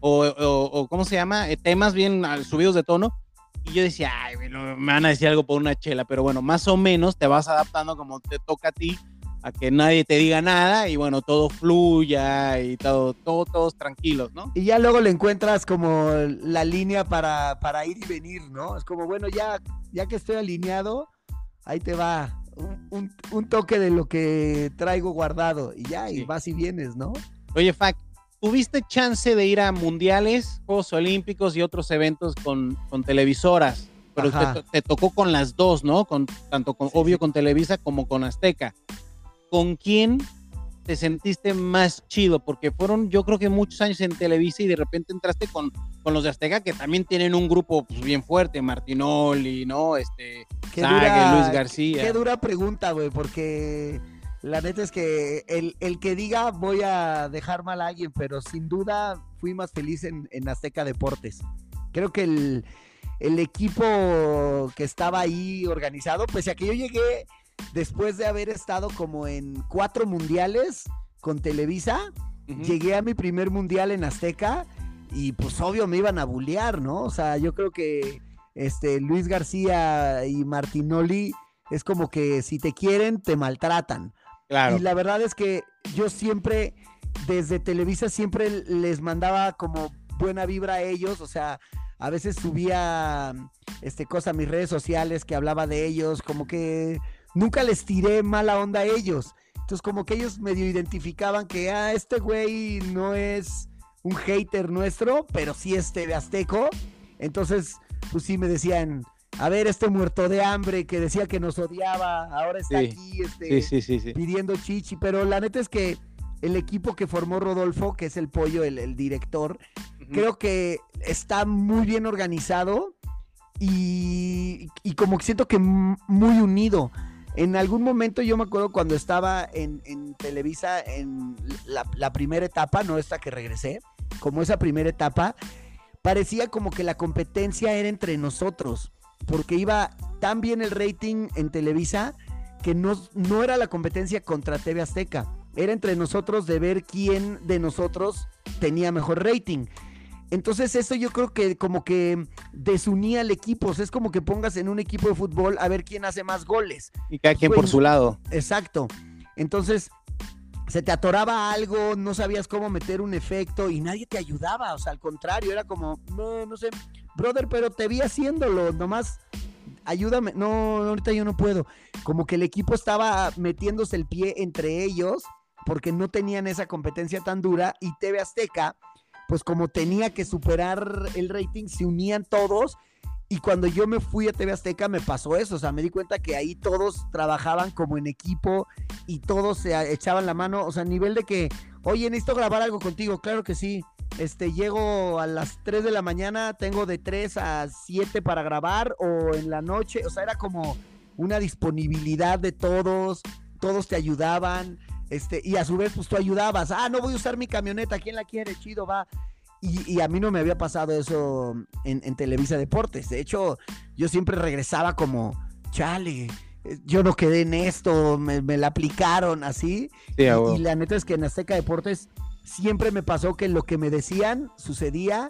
o, o, ¿cómo se llama? Eh, temas bien subidos de tono. Y yo decía, ay, me van a decir algo por una chela, pero bueno, más o menos te vas adaptando como te toca a ti a que nadie te diga nada y bueno, todo fluya y todo, todo, todos tranquilos, ¿no?
Y ya luego le encuentras como la línea para, para ir y venir, ¿no? Es como, bueno, ya, ya que estoy alineado, ahí te va un, un, toque de lo que traigo guardado y ya, y vas y vienes, ¿no?
Oye, Fac, ¿tuviste chance de ir a mundiales, Juegos Olímpicos y otros eventos con, con televisoras? Pero te, tocó con las dos, ¿no? Con, tanto con, obvio con Televisa como con Azteca. ¿con quién te sentiste más chido? Porque fueron, yo creo que muchos años en Televisa y de repente entraste con, con los de Azteca, que también tienen un grupo pues, bien fuerte, Martinoli, ¿no? Este, Luis García.
Qué, dura pregunta, güey, porque la neta es que el, el, que diga voy a dejar mal a alguien, pero sin duda fui más feliz en, en Azteca Deportes. Creo que el, el equipo que estaba ahí organizado, pues a que yo llegué después de haber estado como en cuatro mundiales con Televisa, llegué a mi primer mundial en Azteca y pues obvio me iban a bullear, ¿no? O sea, yo creo que este Luis García y Martinoli es como que si te quieren, te maltratan. Y la verdad es que yo siempre, desde Televisa, siempre les mandaba como buena vibra a ellos, o sea, a veces subía este cosa a mis redes sociales que hablaba de ellos, como que nunca les tiré mala onda a ellos. Entonces, como que ellos medio identificaban que, ah, este güey no es un hater nuestro, pero sí es TV Azteco. Entonces, pues sí me decían, a ver, este muerto de hambre que decía que nos odiaba, ahora está aquí este, pidiendo chichi. Pero la neta es que el equipo que formó Rodolfo, que es el pollo, el, director, creo que está muy bien organizado y, y como que siento que muy unido. En algún momento yo me acuerdo cuando estaba en, Televisa en la, primera etapa, no esta que regresé, como esa primera etapa, parecía como que la competencia era entre nosotros, porque iba tan bien el rating en Televisa que no, no era la competencia contra TV Azteca, era entre nosotros de ver quién de nosotros tenía mejor rating. Entonces eso yo creo que como que desunía al equipo, es como que pongas en un equipo de fútbol a ver quién hace más goles.
Y cada quien por su lado.
Exacto. Entonces se te atoraba algo, no sabías cómo meter un efecto y nadie te ayudaba, o sea, al contrario, era como, no, no sé, brother, pero te vi haciéndolo, nomás ayúdame, no, ahorita yo no puedo. Como que el equipo estaba metiéndose el pie entre ellos porque no tenían esa competencia tan dura y TV Azteca pues como tenía que superar el rating, se unían todos. Y cuando yo me fui a TV Azteca me pasó eso, o sea, me di cuenta que ahí todos trabajaban como en equipo y todos se echaban la mano, o sea, a nivel de que, oye, necesito grabar algo contigo, claro que sí, este, llego a las 3 de la mañana, tengo de 3 a 7 para grabar o en la noche, o sea, era como una disponibilidad de todos, todos te ayudaban, este, y a su vez, pues tú ayudabas, ah, no voy a usar mi camioneta, ¿quién la quiere? Chido, va. Y, a mí no me había pasado eso en, Televisa Deportes. De hecho, yo siempre regresaba como, chale, eh, yo no quedé en esto, me, la aplicaron así. y, y, la neta es que en Azteca Deportes siempre me pasó que lo que me decían sucedía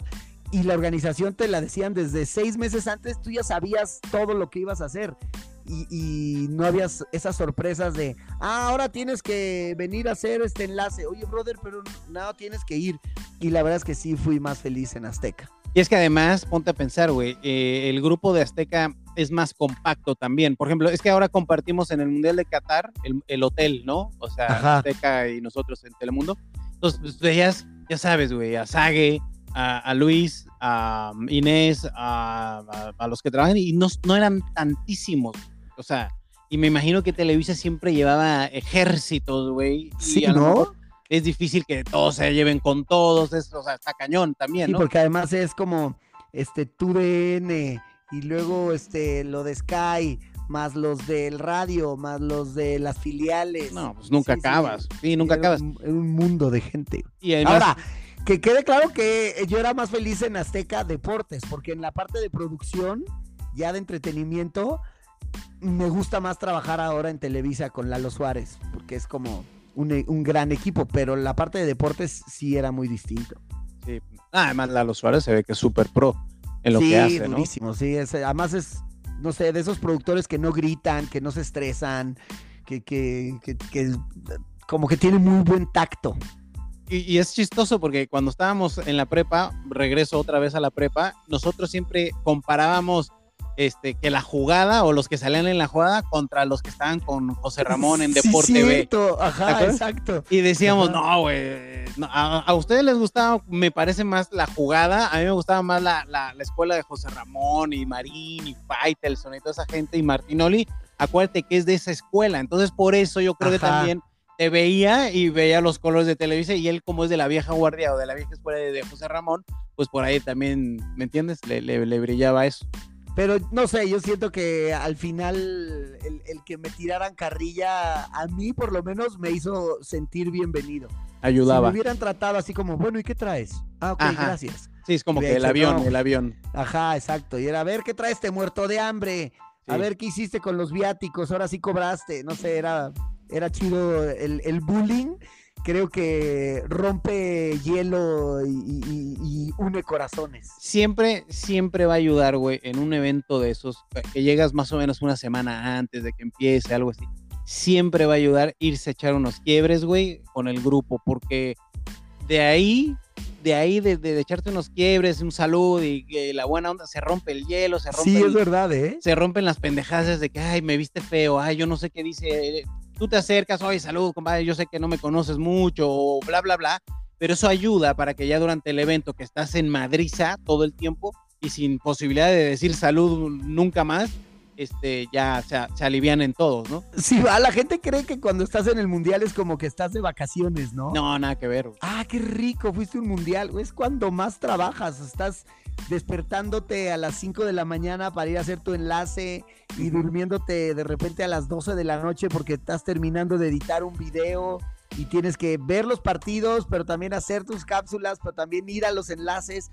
y la organización te la decían desde seis meses antes, tú ya sabías todo lo que ibas a hacer y, no había esas sorpresas de, ah, ahora tienes que venir a hacer este enlace. Oye, brother, pero no, tienes que ir. Y la verdad es que sí fui más feliz en Azteca.
Y es que además, ponte a pensar, güey, eh, el grupo de Azteca es más compacto también. Por ejemplo, es que ahora compartimos en el Mundial de Qatar el, hotel, ¿no? O sea, Azteca y nosotros en Telemundo. Entonces, veías, ya sabes, güey, a Sage, a, Luis, a Inés, a, a, los que trabajan, y no, no eran tantísimos. O sea, y me imagino que Televisa siempre llevaba ejércitos, güey.
Sí, ¿no?
Es difícil que todos se lleven con todos, es, o sea, está cañón también, sí,
porque además es como, este, TUDN y luego, este, lo de Sky, más los del radio, más los de las filiales.
No, pues nunca acabas. Sí, nunca acabas.
Un, un mundo de gente. Y Ahora, que quede claro que yo era más feliz en Azteca Deportes, porque en la parte de producción, ya de entretenimiento, me gusta más trabajar ahora en Televisa con Lalo Suárez, porque es como un, gran equipo, pero la parte de deportes sí era muy distinto.
Sí, además Lalo Suárez se ve que es súper pro en lo que hace,
durísimo, Sí, además es, no sé, de esos productores que no gritan, que no se estresan, que, que, que, como que tienen muy buen tacto.
Y, y, es chistoso porque cuando estábamos en la prepa, regreso otra vez a la prepa, nosotros siempre comparábamos este, que la jugada o los que salían en la jugada contra los que estaban con José Ramón en Deporte
sí, Ajá, exacto.
Y decíamos, no, güey, a, ustedes les gustaba, me parece más la jugada, a mí me gustaba más la, la, escuela de José Ramón y Marín y Faitelson y toda esa gente y Martinoli, acuérdate que es de esa escuela, entonces por eso yo creo que también te veía y veía los colores de Televisa y él como es de la vieja guardia o de la vieja escuela de, José Ramón, pues por ahí también, ¿me entiendes? Le, le, le brillaba eso.
Pero no sé, yo siento que al final el, que me tiraran carrilla, a mí por lo menos me hizo sentir bienvenido.
Ayudaba.
Si me hubieran tratado así como, bueno, ¿y qué traes? Ah, ok, gracias.
Sí, es como que el avión, el avión.
Ajá, exacto. Y era, a ver, ¿qué traes? Te muerto de hambre. A ver, ¿qué hiciste con los viáticos? Ahora sí cobraste. No sé, era, era chido el, el bullying creo que rompe hielo y, une corazones.
Siempre, siempre va a ayudar, güey, en un evento de esos, que llegas más o menos una semana antes de que empiece, algo así. Siempre va a ayudar irse a echar unos quiebres, güey, con el grupo, porque de ahí, de ahí, de, echarte unos quiebres, un salud y, la buena onda, se rompe el hielo, se rompe.
Sí, es verdad, ¿eh?
Se rompen las pendejadas de que, ay, me viste feo, ay, yo no sé qué dice tú te acercas, oye, salud, compadre, yo sé que no me conoces mucho, bla, bla, bla, pero eso ayuda para que ya durante el evento que estás en Madriza todo el tiempo y sin posibilidad de decir salud nunca más, este, ya se, se, alivian en todos, ¿no?
Sí, a la gente cree que cuando estás en el mundial es como que estás de vacaciones, ¿no?
No, nada que ver.
Ah, qué rico, fuiste un mundial. Es cuando más trabajas, estás despertándote a las 5 de la mañana para ir a hacer tu enlace y durmiéndote de repente a las 12 de la noche porque estás terminando de editar un video y tienes que ver los partidos, pero también hacer tus cápsulas, pero también ir a los enlaces.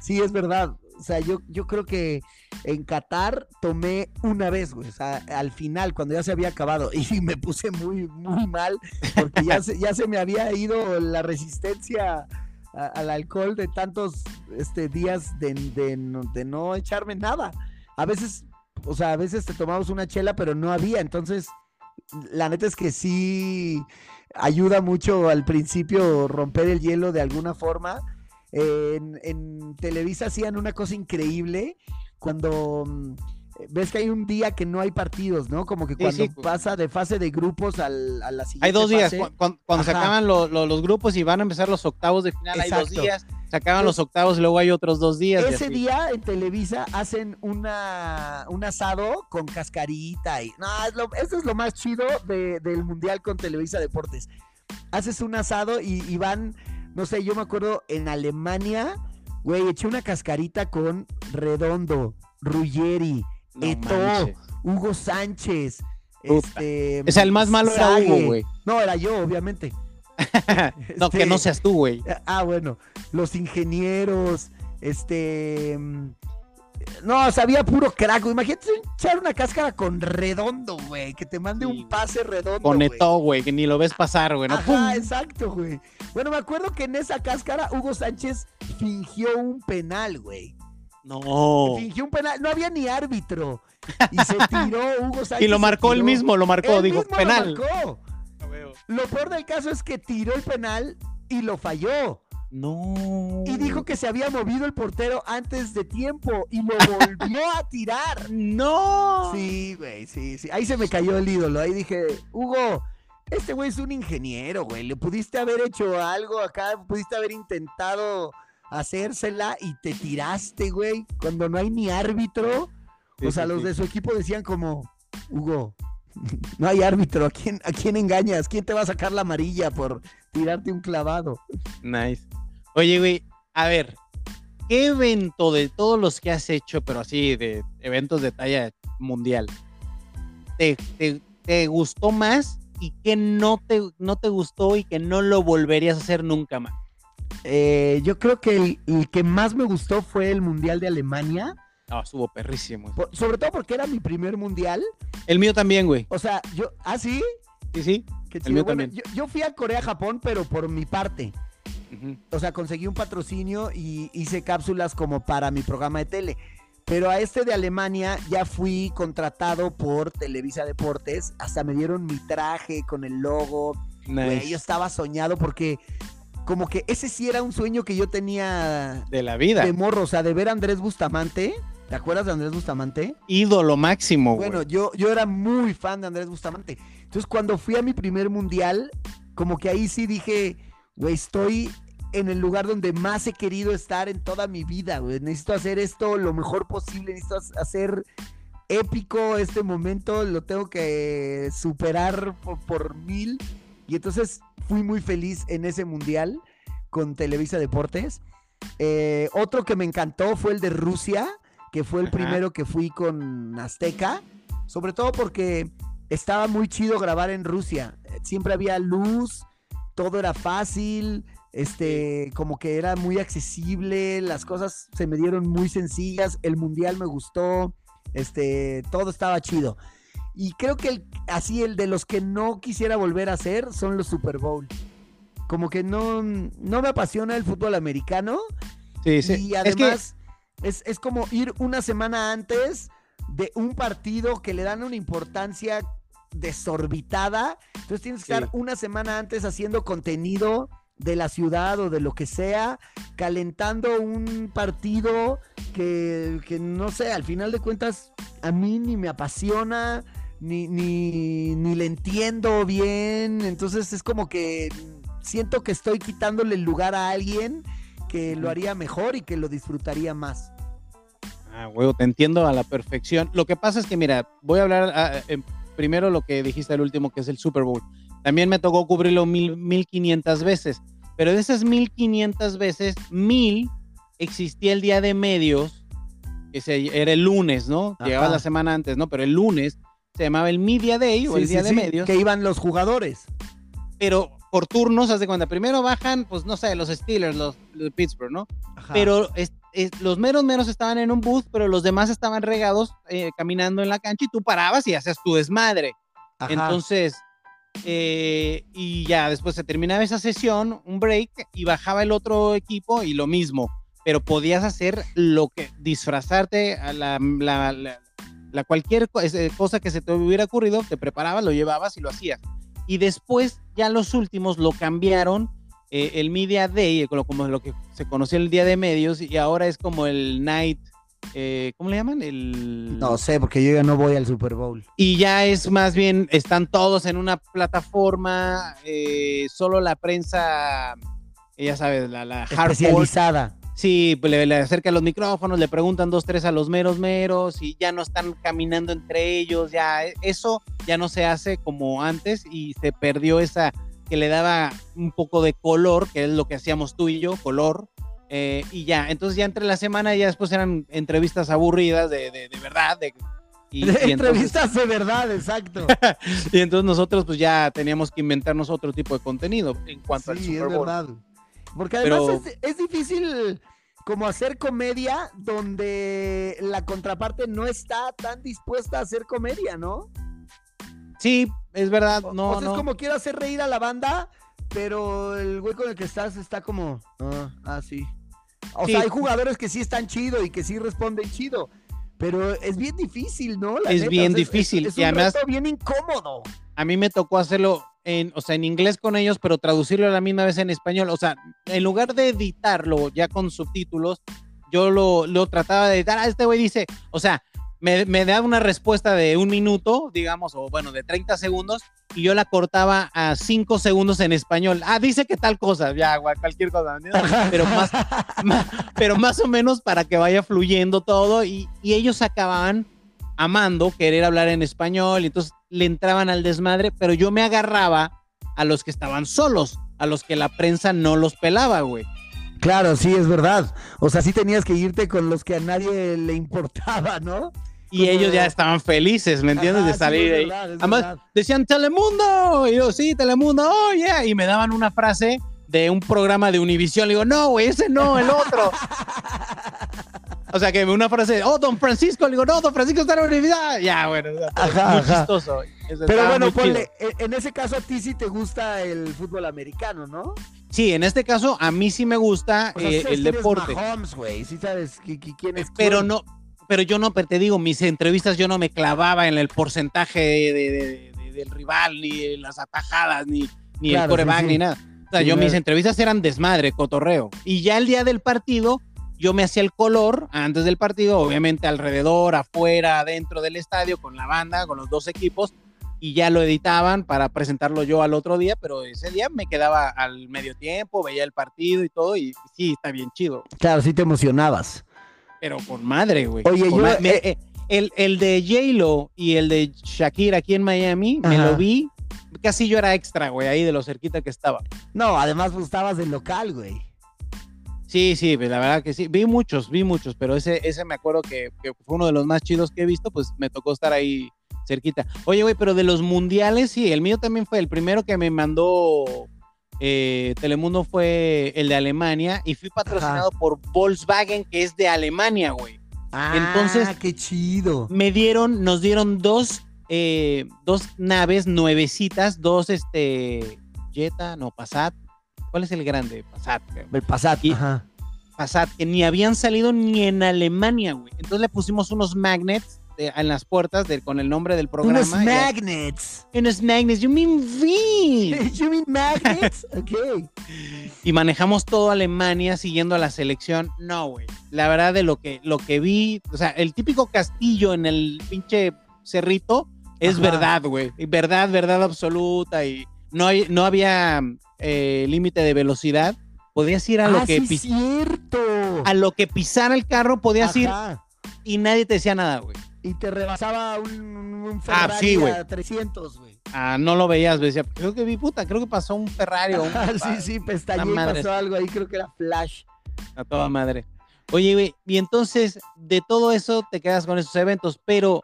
Sí, es verdad. O sea, yo, yo creo que en Qatar tomé una vez, güey. O sea, al final, cuando ya se había acabado. Y me puse muy, muy mal porque ya se, ya se me había ido la resistencia al alcohol de tantos este, días de, de, no echarme nada. A veces, o sea, a veces te tomamos una chela, pero no había. Entonces, la neta es que sí ayuda mucho al principio romper el hielo de alguna forma. En, en Televisa hacían una cosa increíble cuando mm, ves que hay un día que no hay partidos, ¿no? Como que cuando pasa de fase de grupos al, a la siguiente
Hay dos días, cuando, se acaban los grupos y van a empezar los octavos de final, hay dos días, se acaban los octavos y luego hay otros dos días.
Ese día en Televisa hacen una, un asado con cascarita y... No, es lo, eso es lo más chido del Mundial con Televisa Deportes. Haces un asado y, y van no sé, yo me acuerdo en Alemania, güey, eché una cascarita con Redondo, Ruggeri, Eto, Hugo Sánchez. Este,
o sea, el más malo era Hugo, güey.
No, era yo, obviamente.
no, que no seas tú, güey.
Ah, bueno. Los ingenieros, este. No, sabía puro crack, Imagínate echar una cáscara con redondo, güey. Que te mande un pase redondo.
Conectó, güey, que ni lo ves pasar, güey.
Ajá, exacto, güey. Bueno, me acuerdo que en esa cáscara Hugo Sánchez fingió un penal, güey.
No.
Fingió un penal. No había ni árbitro. Y se tiró Hugo Sánchez.
Y lo marcó él mismo, lo marcó, dijo, penal.
Lo, marcó. lo peor del caso es que tiró el penal y lo falló.
No.
Y dijo que se había movido el portero antes de tiempo y lo volvió a tirar.
No.
Sí, güey, sí, sí. Ahí se me cayó el ídolo. Ahí dije, Hugo, este güey es un ingeniero, güey. Le pudiste haber hecho algo acá, pudiste haber intentado hacérsela y te tiraste, güey, cuando no hay ni árbitro. o sea, los de su equipo decían como, Hugo, no hay árbitro, ¿a quién, ¿a quién engañas? ¿Quién te va a sacar la amarilla por tirarte un clavado?
Nice. Oye, güey, a ver, ¿qué evento de todos los que has hecho, pero así de eventos de talla mundial, te, gustó más y qué no te, no te gustó y que no lo volverías a hacer nunca más?
Eh, yo creo que el, que más me gustó fue el Mundial de Alemania.
No, estuvo perrísimo.
sobre todo porque era mi primer mundial.
El mío también, güey.
O sea, yo. ¿Ah, sí?
Sí, sí.
el mío también. Yo, fui a Corea-Japón, pero por mi parte. O sea, conseguí un patrocinio y hice cápsulas como para mi programa de tele. Pero a este de Alemania ya fui contratado por Televisa Deportes. Hasta me dieron mi traje con el logo. yo estaba soñado porque como que ese sí era un sueño que yo tenía
de la vida.
De morro, o sea, de ver a Andrés Bustamante. ¿Te acuerdas de Andrés Bustamante?
Ídolo máximo.
Bueno, yo, yo era muy fan de Andrés Bustamante. Entonces, cuando fui a mi primer mundial, como que ahí sí dije, güey, estoy en el lugar donde más he querido estar en toda mi vida, güey. Necesito hacer esto lo mejor posible, necesito hacer épico este momento, lo tengo que superar por, mil. Y entonces fui muy feliz en ese mundial con Televisa Deportes. Eh, otro que me encantó fue el de Rusia, que fue el primero que fui con Azteca, sobre todo porque estaba muy chido grabar en Rusia. Siempre había luz, todo era fácil, este, como que era muy accesible, las cosas se me dieron muy sencillas, el mundial me gustó, este, todo estaba chido. Y creo que así el de los que no quisiera volver a hacer son los Super Bowl. Como que no, no me apasiona el fútbol americano.
Sí, sí.
Y además es, es como ir una semana antes de un partido que le dan una importancia desorbitada. Entonces tienes que estar una semana antes haciendo contenido de la ciudad o de lo que sea, calentando un partido que, no sé, al final de cuentas a mí ni me apasiona, ni, ni, ni le entiendo bien. Entonces es como que siento que estoy quitándole el lugar a alguien que lo haría mejor y que lo disfrutaría más.
Ah, huevo, te entiendo a la perfección. Lo que pasa es que, mira, voy a hablar ah, primero lo que dijiste al último, que es el Super Bowl. También me tocó cubrirlo mil, 1500 veces, pero de esas 1500 veces, mil existía el día de medios, que se, era el lunes, ¿no? Llegaba la semana antes, ¿no? Pero el lunes se llamaba el Media Day o el día de medios.
Que iban los jugadores.
Pero por turnos, haz de cuenta, primero bajan, pues no sé, los Steelers, los, de Pittsburgh, ¿no? Pero los meros meros estaban en un booth, pero los demás estaban regados eh, caminando en la cancha y tú parabas y hacías tu desmadre. Entonces, eh, y ya después se terminaba esa sesión, un break, y bajaba el otro equipo y lo mismo. Pero podías hacer lo que, disfrazarte a la, la, cualquier cosa que se te hubiera ocurrido, te preparabas, lo llevabas y lo hacías. Y después, ya los últimos lo cambiaron. Eh, el Media Day, como lo que se conocía el día de medios, y ahora es como el Night eh, ¿cómo le llaman? El...
No sé, porque yo ya no voy al Super Bowl.
Y ya es más bien, están todos en una plataforma, eh, solo la prensa, ya sabes, la, la
especializada.
Sí, pues le, acercan los micrófonos, le preguntan dos, tres a los meros meros y ya no están caminando entre ellos, ya eso ya no se hace como antes y se perdió esa que le daba un poco de color, que es lo que hacíamos tú y yo, color, eh, y ya, entonces ya entre la semana ya después eran entrevistas aburridas de, de, verdad. De,
y, entrevistas de verdad, exacto.
y entonces nosotros pues ya teníamos que inventarnos otro tipo de contenido en cuanto al Super Bowl. Es verdad.
Porque además es, difícil como hacer comedia donde la contraparte no está tan dispuesta a hacer comedia, ¿no?
Sí, es verdad. No,
o sea, es como quiero hacer reír a la banda, pero el güey con el que estás está como, ah, ah sí. O sea, hay jugadores que sí están chido y que sí responden chido, pero es bien difícil, ¿no?
es bien difícil.
Es, un y además, bien incómodo.
A mí me tocó hacerlo en, o sea, en inglés con ellos, pero traducirlo a la misma vez en español. O sea, en lugar de editarlo ya con subtítulos, yo lo, lo trataba de editar. Ah, este güey dice, o sea, me, me da una respuesta de un minuto, digamos, o bueno, de 30 segundos, y yo la cortaba a 5 segundos en español. Ah, dice que tal cosa, ya, cualquier cosa, pero más, pero más o menos para que vaya fluyendo todo, y, y ellos acababan amando querer hablar en español, y entonces le entraban al desmadre, pero yo me agarraba a los que estaban solos, a los que la prensa no los pelaba, güey.
Claro, sí, es verdad. O sea, sí tenías que irte con los que a nadie le importaba, ¿no?
Y ellos ya estaban felices, ¿me entiendes? de salir ahí. Además, decían Telemundo. Y yo, sí, Telemundo, oh, yeah. Y me daban una frase de un programa de Univisión. Le digo, no, güey, ese no, el otro. o sea, que una frase, oh, don Francisco. Le digo, no, don Francisco está en la universidad. Ya, bueno, muy chistoso.
Pero bueno, ponle, en ese caso a ti sí te gusta el fútbol americano, ¿no?
Sí, en este caso a mí sí me gusta eh, el deporte.
Mahomes, güey, sí sabes quién es.
Pero no, pero yo no, pero te digo, mis entrevistas yo no me clavaba en el porcentaje de, del rival, ni las atajadas, ni, ni el coreback, ni nada. O sea, yo mis entrevistas eran desmadre, cotorreo. Y ya el día del partido, yo me hacía el color antes del partido, obviamente alrededor, afuera, dentro del estadio, con la banda, con los dos equipos, y ya lo editaban para presentarlo yo al otro día, pero ese día me quedaba al medio tiempo, veía el partido y todo, y sí, está bien chido.
Claro, sí te emocionabas.
Pero por madre, güey. Oye, yo. Eh, eh, el, el, de J-Lo y el de Shakira aquí en Miami, me lo vi. Casi yo era extra, güey, ahí de lo cerquita que estaba.
No, además pues, estabas del local, güey.
Sí, sí, pues, la verdad que sí. Vi muchos, vi muchos, pero ese, ese me acuerdo que, que fue uno de los más chidos que he visto, pues me tocó estar ahí cerquita. Oye, güey, pero de los mundiales, sí, el mío también fue el primero que me mandó eh, Telemundo fue el de Alemania y fui patrocinado por Volkswagen, que es de Alemania, güey.
Ah, Entonces, qué chido.
Me dieron, nos dieron dos, eh, dos naves nuevecitas, dos, este, Jetta, no, Passat. ¿Cuál es el grande? Passat.
El Passat, ajá.
Passat, que ni habían salido ni en Alemania, güey. Entonces le pusimos unos magnets en las puertas con el nombre del programa.
Unos magnets.
Unos magnets. You mean
V. You mean magnets? ok.
Y manejamos todo Alemania siguiendo a la selección. No, güey. La verdad de lo que, lo que vi, o sea, el típico castillo en el pinche cerrito es verdad, güey. Verdad, verdad absoluta. Y no, hay, no había eh, límite de velocidad. Podías ir a lo
ah,
que
sí cierto.
a lo que pisara el carro, podías ir y nadie te decía nada, güey
y te rebasaba un, ah, Ferrari a 300, güey.
Ah, no lo veías, decía, creo que vi puta, creo que pasó un Ferrari o un...
sí, sí, pestañé y pasó algo ahí, creo que era Flash.
A toda madre. Oye, güey, y entonces de todo eso te quedas con esos eventos, pero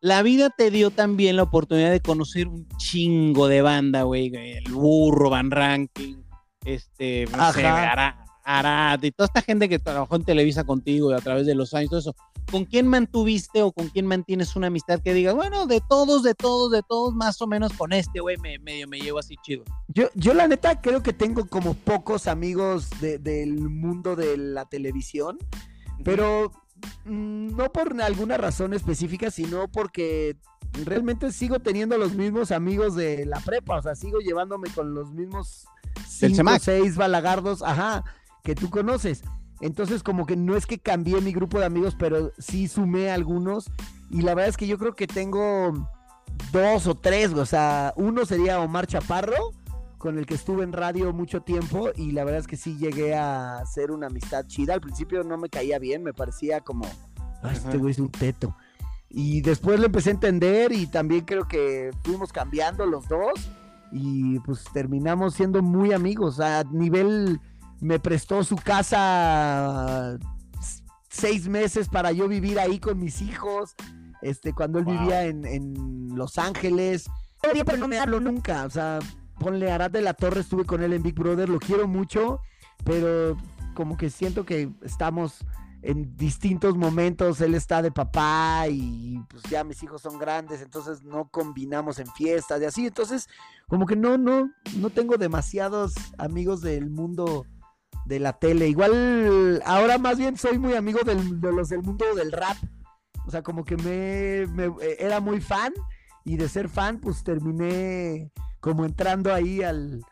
la vida te dio también la oportunidad de conocer un chingo de banda, güey, el burro, Van Ranking, este, no sé, Arad, y toda esta gente que trabajó en Televisa contigo y a través de los años, todo eso. ¿Con quién mantuviste o con quién mantienes una amistad que digas, bueno, de todos, de todos, de todos, más o menos con este güey me, medio me llevo así chido?
Yo, yo la neta creo que tengo como pocos amigos del mundo de la televisión, pero mm, no por alguna razón específica, sino porque realmente sigo teniendo los mismos amigos de la prepa, o sea, sigo llevándome con los mismos cinco, seis balagardos, ajá que tú conoces. Entonces, como que no es que cambié mi grupo de amigos, pero sí sumé algunos. Y la verdad es que yo creo que tengo dos o tres. O sea, uno sería Omar Chaparro, con el que estuve en radio mucho tiempo. Y la verdad es que sí llegué a hacer una amistad chida. Al principio no me caía bien, me parecía como, este güey es un teto. Y después lo empecé a entender y también creo que fuimos cambiando los dos. y pues terminamos siendo muy amigos. A nivel, me prestó su casa seis meses para yo vivir ahí con mis hijos, este, cuando él vivía en, Los Ángeles. Todavía, pero no me hablo nunca, o sea, ponle Arad de la Torre, estuve con él en Big Brother, lo quiero mucho, pero como que siento que estamos en distintos momentos, él está de papá y pues ya mis hijos son grandes, entonces no combinamos en fiestas y así, entonces como que no, no, no tengo demasiados amigos del mundo de la tele. Igual ahora más bien soy muy amigo de los del mundo del rap. O sea, como que me, era muy fan y de ser fan pues terminé como entrando ahí al,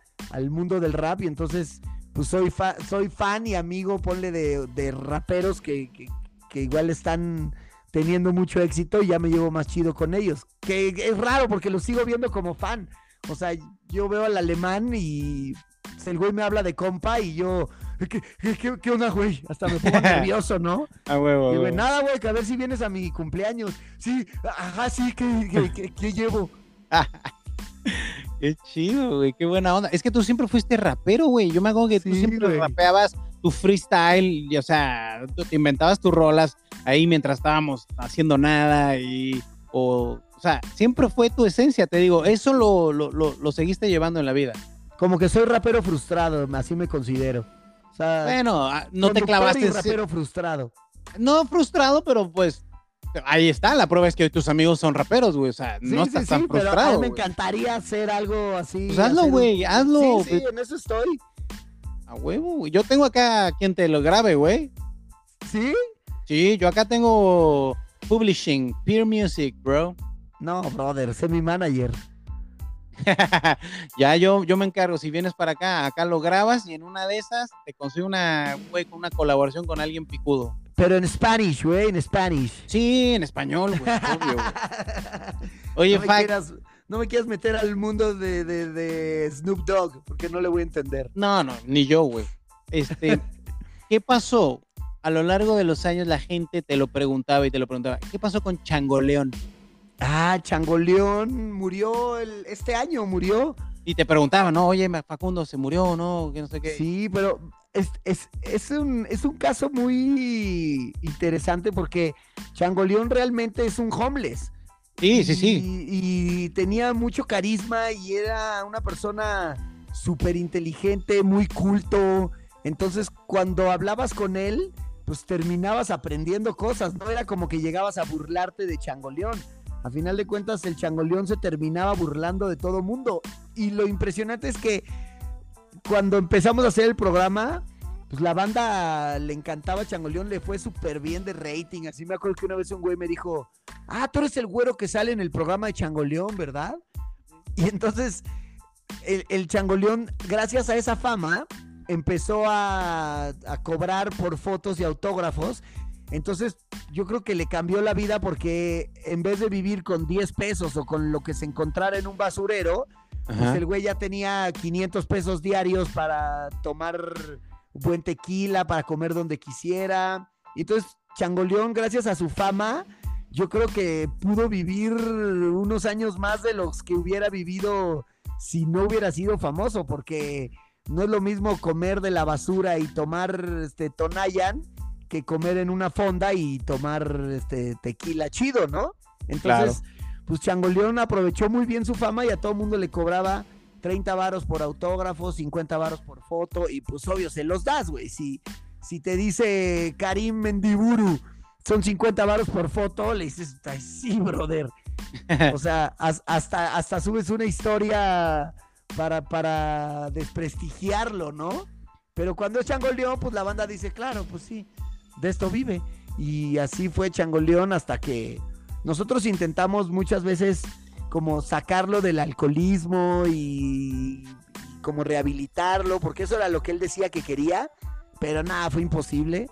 mundo del rap y entonces pues soy, soy fan y amigo, ponle de, raperos que, que, igual están teniendo mucho éxito y ya me llevo más chido con ellos. Que es raro porque los sigo viendo como fan. O sea, yo veo al alemán y el güey me habla de compa y yo, ¿qué, qué, onda, güey? Hasta me pongo nervioso, ¿no?
A huevo.
Y güey, nada, güey, que a ver si vienes a mi cumpleaños. Sí, ajá, sí, ¿qué, llevo?
Qué chido, güey, qué buena onda. Es que tú siempre fuiste rapero, güey. Yo me acuerdo que tú siempre rapeabas tu freestyle, y, o sea, tú te inventabas tus rolas ahí mientras estábamos haciendo nada y, o, o sea, siempre fue tu esencia, te digo, eso lo, lo, lo seguiste llevando en la vida.
Como que soy rapero frustrado, así me considero.
bueno, ah, no te clavaste.
rapero frustrado.
No frustrado, pero pues ahí está. La prueba es que tus amigos son raperos, güey. O sea, no estás tan frustrado. Pero a mí
me encantaría hacer algo así.
Pues hazlo, güey, hazlo.
Sí, sí, en eso estoy.
A huevo, güey. Yo tengo acá quien te lo grabe, güey.
¿Sí?
Sí, yo acá tengo Publishing, Peer Music, bro.
No, brother, sé mi manager.
ya yo, yo me encargo, si vienes para acá, acá lo grabas y en una de esas te consigo una, una colaboración con alguien picudo.
Pero en Spanish, güey, en Spanish.
Sí, en español, güey, Oye,
no me, quieras, no me quieras meter al mundo de, de, Snoop Dogg, porque no le voy a entender.
No, no, ni yo, güey. Este, ¿qué pasó? A lo largo de los años la gente te lo preguntaba y te lo preguntaba. ¿Qué pasó con Changoleón?
Ah, Changoleón murió el, este año, murió.
Y te preguntaba, ¿no? Oye, Facundo, ¿se murió o no? Que no sé qué.
Sí, pero es, es, es, un, es un caso muy interesante porque Changoleón realmente es un homeless.
Sí, sí, sí.
Y, tenía mucho carisma y era una persona súper inteligente, muy culto. Entonces, cuando hablabas con él, pues terminabas aprendiendo cosas. No era como que llegabas a burlarte de Changoleón a final de cuentas, el changoleón se terminaba burlando de todo mundo. Y lo impresionante es que cuando empezamos a hacer el programa, pues la banda le encantaba Changoleón, le fue súper bien de rating. Así me acuerdo que una vez un güey me dijo, ah, tú eres el güero que sale en el programa de Changoleón, ¿verdad? Y entonces el, el Changoleón, gracias a esa fama, empezó a, cobrar por fotos y autógrafos entonces, yo creo que le cambió la vida porque en vez de vivir con 10 pesos o con lo que se encontrara en un basurero, pues el güey ya tenía 500 pesos diarios para tomar buen tequila, para comer donde quisiera. Y entonces, Changoleón, gracias a su fama, yo creo que pudo vivir unos años más de los que hubiera vivido si no hubiera sido famoso, porque no es lo mismo comer de la basura y tomar este Tonayan que comer en una fonda y tomar este tequila chido, ¿no? Entonces, pues Changoleón aprovechó muy bien su fama y a todo el mundo le cobraba 30 varos por autógrafo, 50 varos por foto y pues obvio se los das, güey. Si, si te dice Karim Mendiburu, son 50 varos por foto, le dices, sí, brother. o sea, hasta, hasta subes una historia para, para desprestigiarlo, ¿no? Pero cuando es Changoleón, pues la banda dice, claro, pues sí, de esto vive. Y así fue Changoleón hasta que nosotros intentamos muchas veces como sacarlo del alcoholismo y, como rehabilitarlo, porque eso era lo que él decía que quería, pero nada, fue imposible.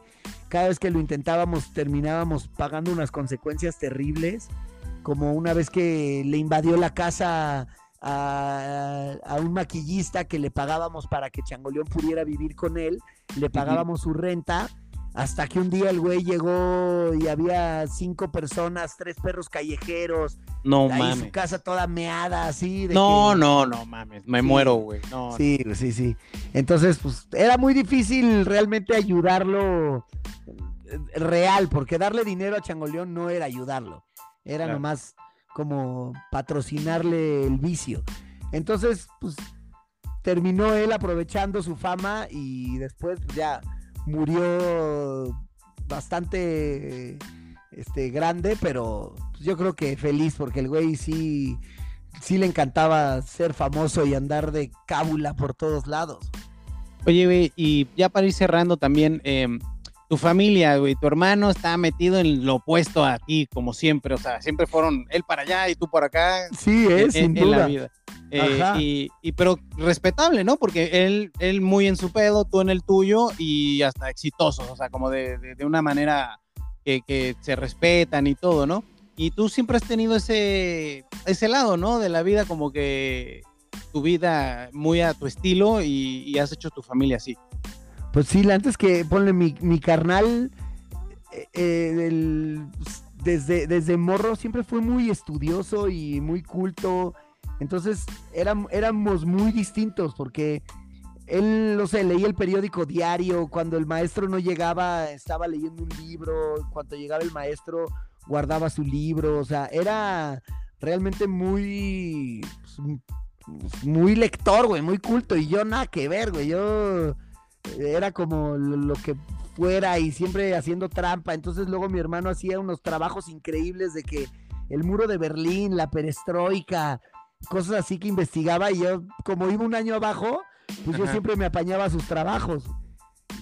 Cada vez que lo intentábamos terminábamos pagando unas consecuencias terribles, como una vez que le invadió la casa a, a, un maquillista que le pagábamos para que Changoleón pudiera vivir con él, le pagábamos su renta hasta que un día el güey llegó y había cinco personas, tres perros callejeros.
No
ahí
mames.
su casa toda meada, así. De
no,
que-
no, no mames. Me
Sí.
muero, güey. No,
Sí, sí, sí. Entonces, pues era muy difícil realmente ayudarlo eh, real, porque darle dinero a Changoleón no era ayudarlo, era
Claro.
nomás como patrocinarle el vicio. Entonces, pues terminó él aprovechando su fama y después pues, ya murió bastante este grande, pero yo creo que feliz porque el güey sí sí le encantaba ser famoso y andar de cábula por todos lados.
Oye, güey, y ya para ir cerrando también, em, tu familia, güey, tu hermano está metido en lo opuesto a ti, como siempre. O sea, siempre fueron él para allá y tú por acá.
Sí, es,
en,
sin
en la vida. Eh, y, y pero respetable, ¿no? Porque él, él muy en su pedo, tú en el tuyo y hasta exitosos, o sea, como de, de- de una manera que, que se respetan y todo, ¿no? Y tú siempre has tenido ese, ese lado, ¿no? De la vida como que tu vida muy a tu estilo y, y has hecho tu familia así.
Pues sí, antes que ponle mi, carnal, eh, eh, desde, desde morro siempre fue muy estudioso y muy culto. Entonces éram- éramos muy distintos porque él, no sé, leía el periódico diario. Cuando el maestro no llegaba, estaba leyendo un libro. Cuando llegaba el maestro, guardaba su libro. O sea, era realmente muy, pues, muy lector, güey, muy culto. Y yo nada que ver, güey. Yo era como lo, que fuera y siempre haciendo trampa. Entonces luego mi hermano hacía unos trabajos increíbles de que el muro de Berlín, la perestroika, cosas así que investigaba y yo como iba un año abajo, pues yo siempre me apañaba a sus trabajos.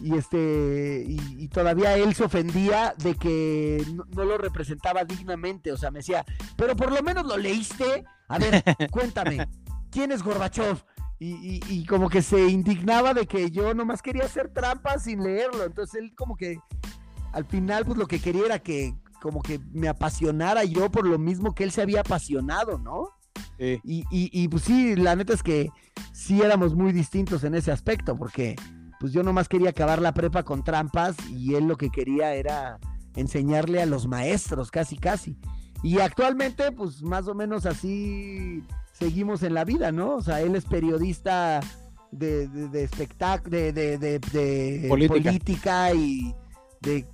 Y este y, y todavía él se ofendía de que no, no lo representaba dignamente, o sea, me decía, "Pero por lo menos lo leíste. A ver, cuéntame, ¿quién es Gorbachev?" Y, y- y como que se indignaba de que yo nomás quería hacer trampas sin leerlo. Entonces él como que al final pues lo que quería era que como que me apasionara yo por lo mismo que él se había apasionado, ¿no?
Sí.
Y, y- y, pues sí, la neta es que sí éramos muy distintos en ese aspecto, porque pues yo nomás quería acabar la prepa con trampas y él lo que quería era enseñarle a los maestros, casi casi. Y actualmente pues más o menos así seguimos en la vida, ¿no? O sea, él es periodista de, de, de espectáculo, de,
Política.
política y de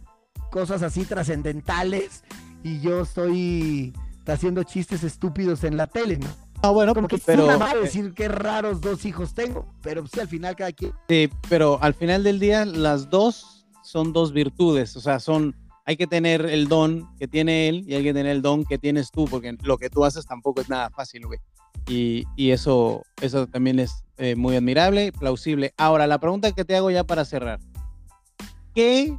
cosas así trascendentales y yo estoy haciendo chistes estúpidos en la tele, ¿no?
No, bueno,
Como que
pero,
es una madre decir qué raros dos hijos tengo, pero sí al final cada quien.
Sí, pero al final del día las dos son dos virtudes, o sea, son hay que tener el don que tiene él y hay que tener el don que tienes tú, porque lo que tú haces tampoco es nada fácil, güey. Y, eso, eso también es eh, muy admirable, plausible. Ahora, la pregunta que te hago ya para cerrar. ¿Qué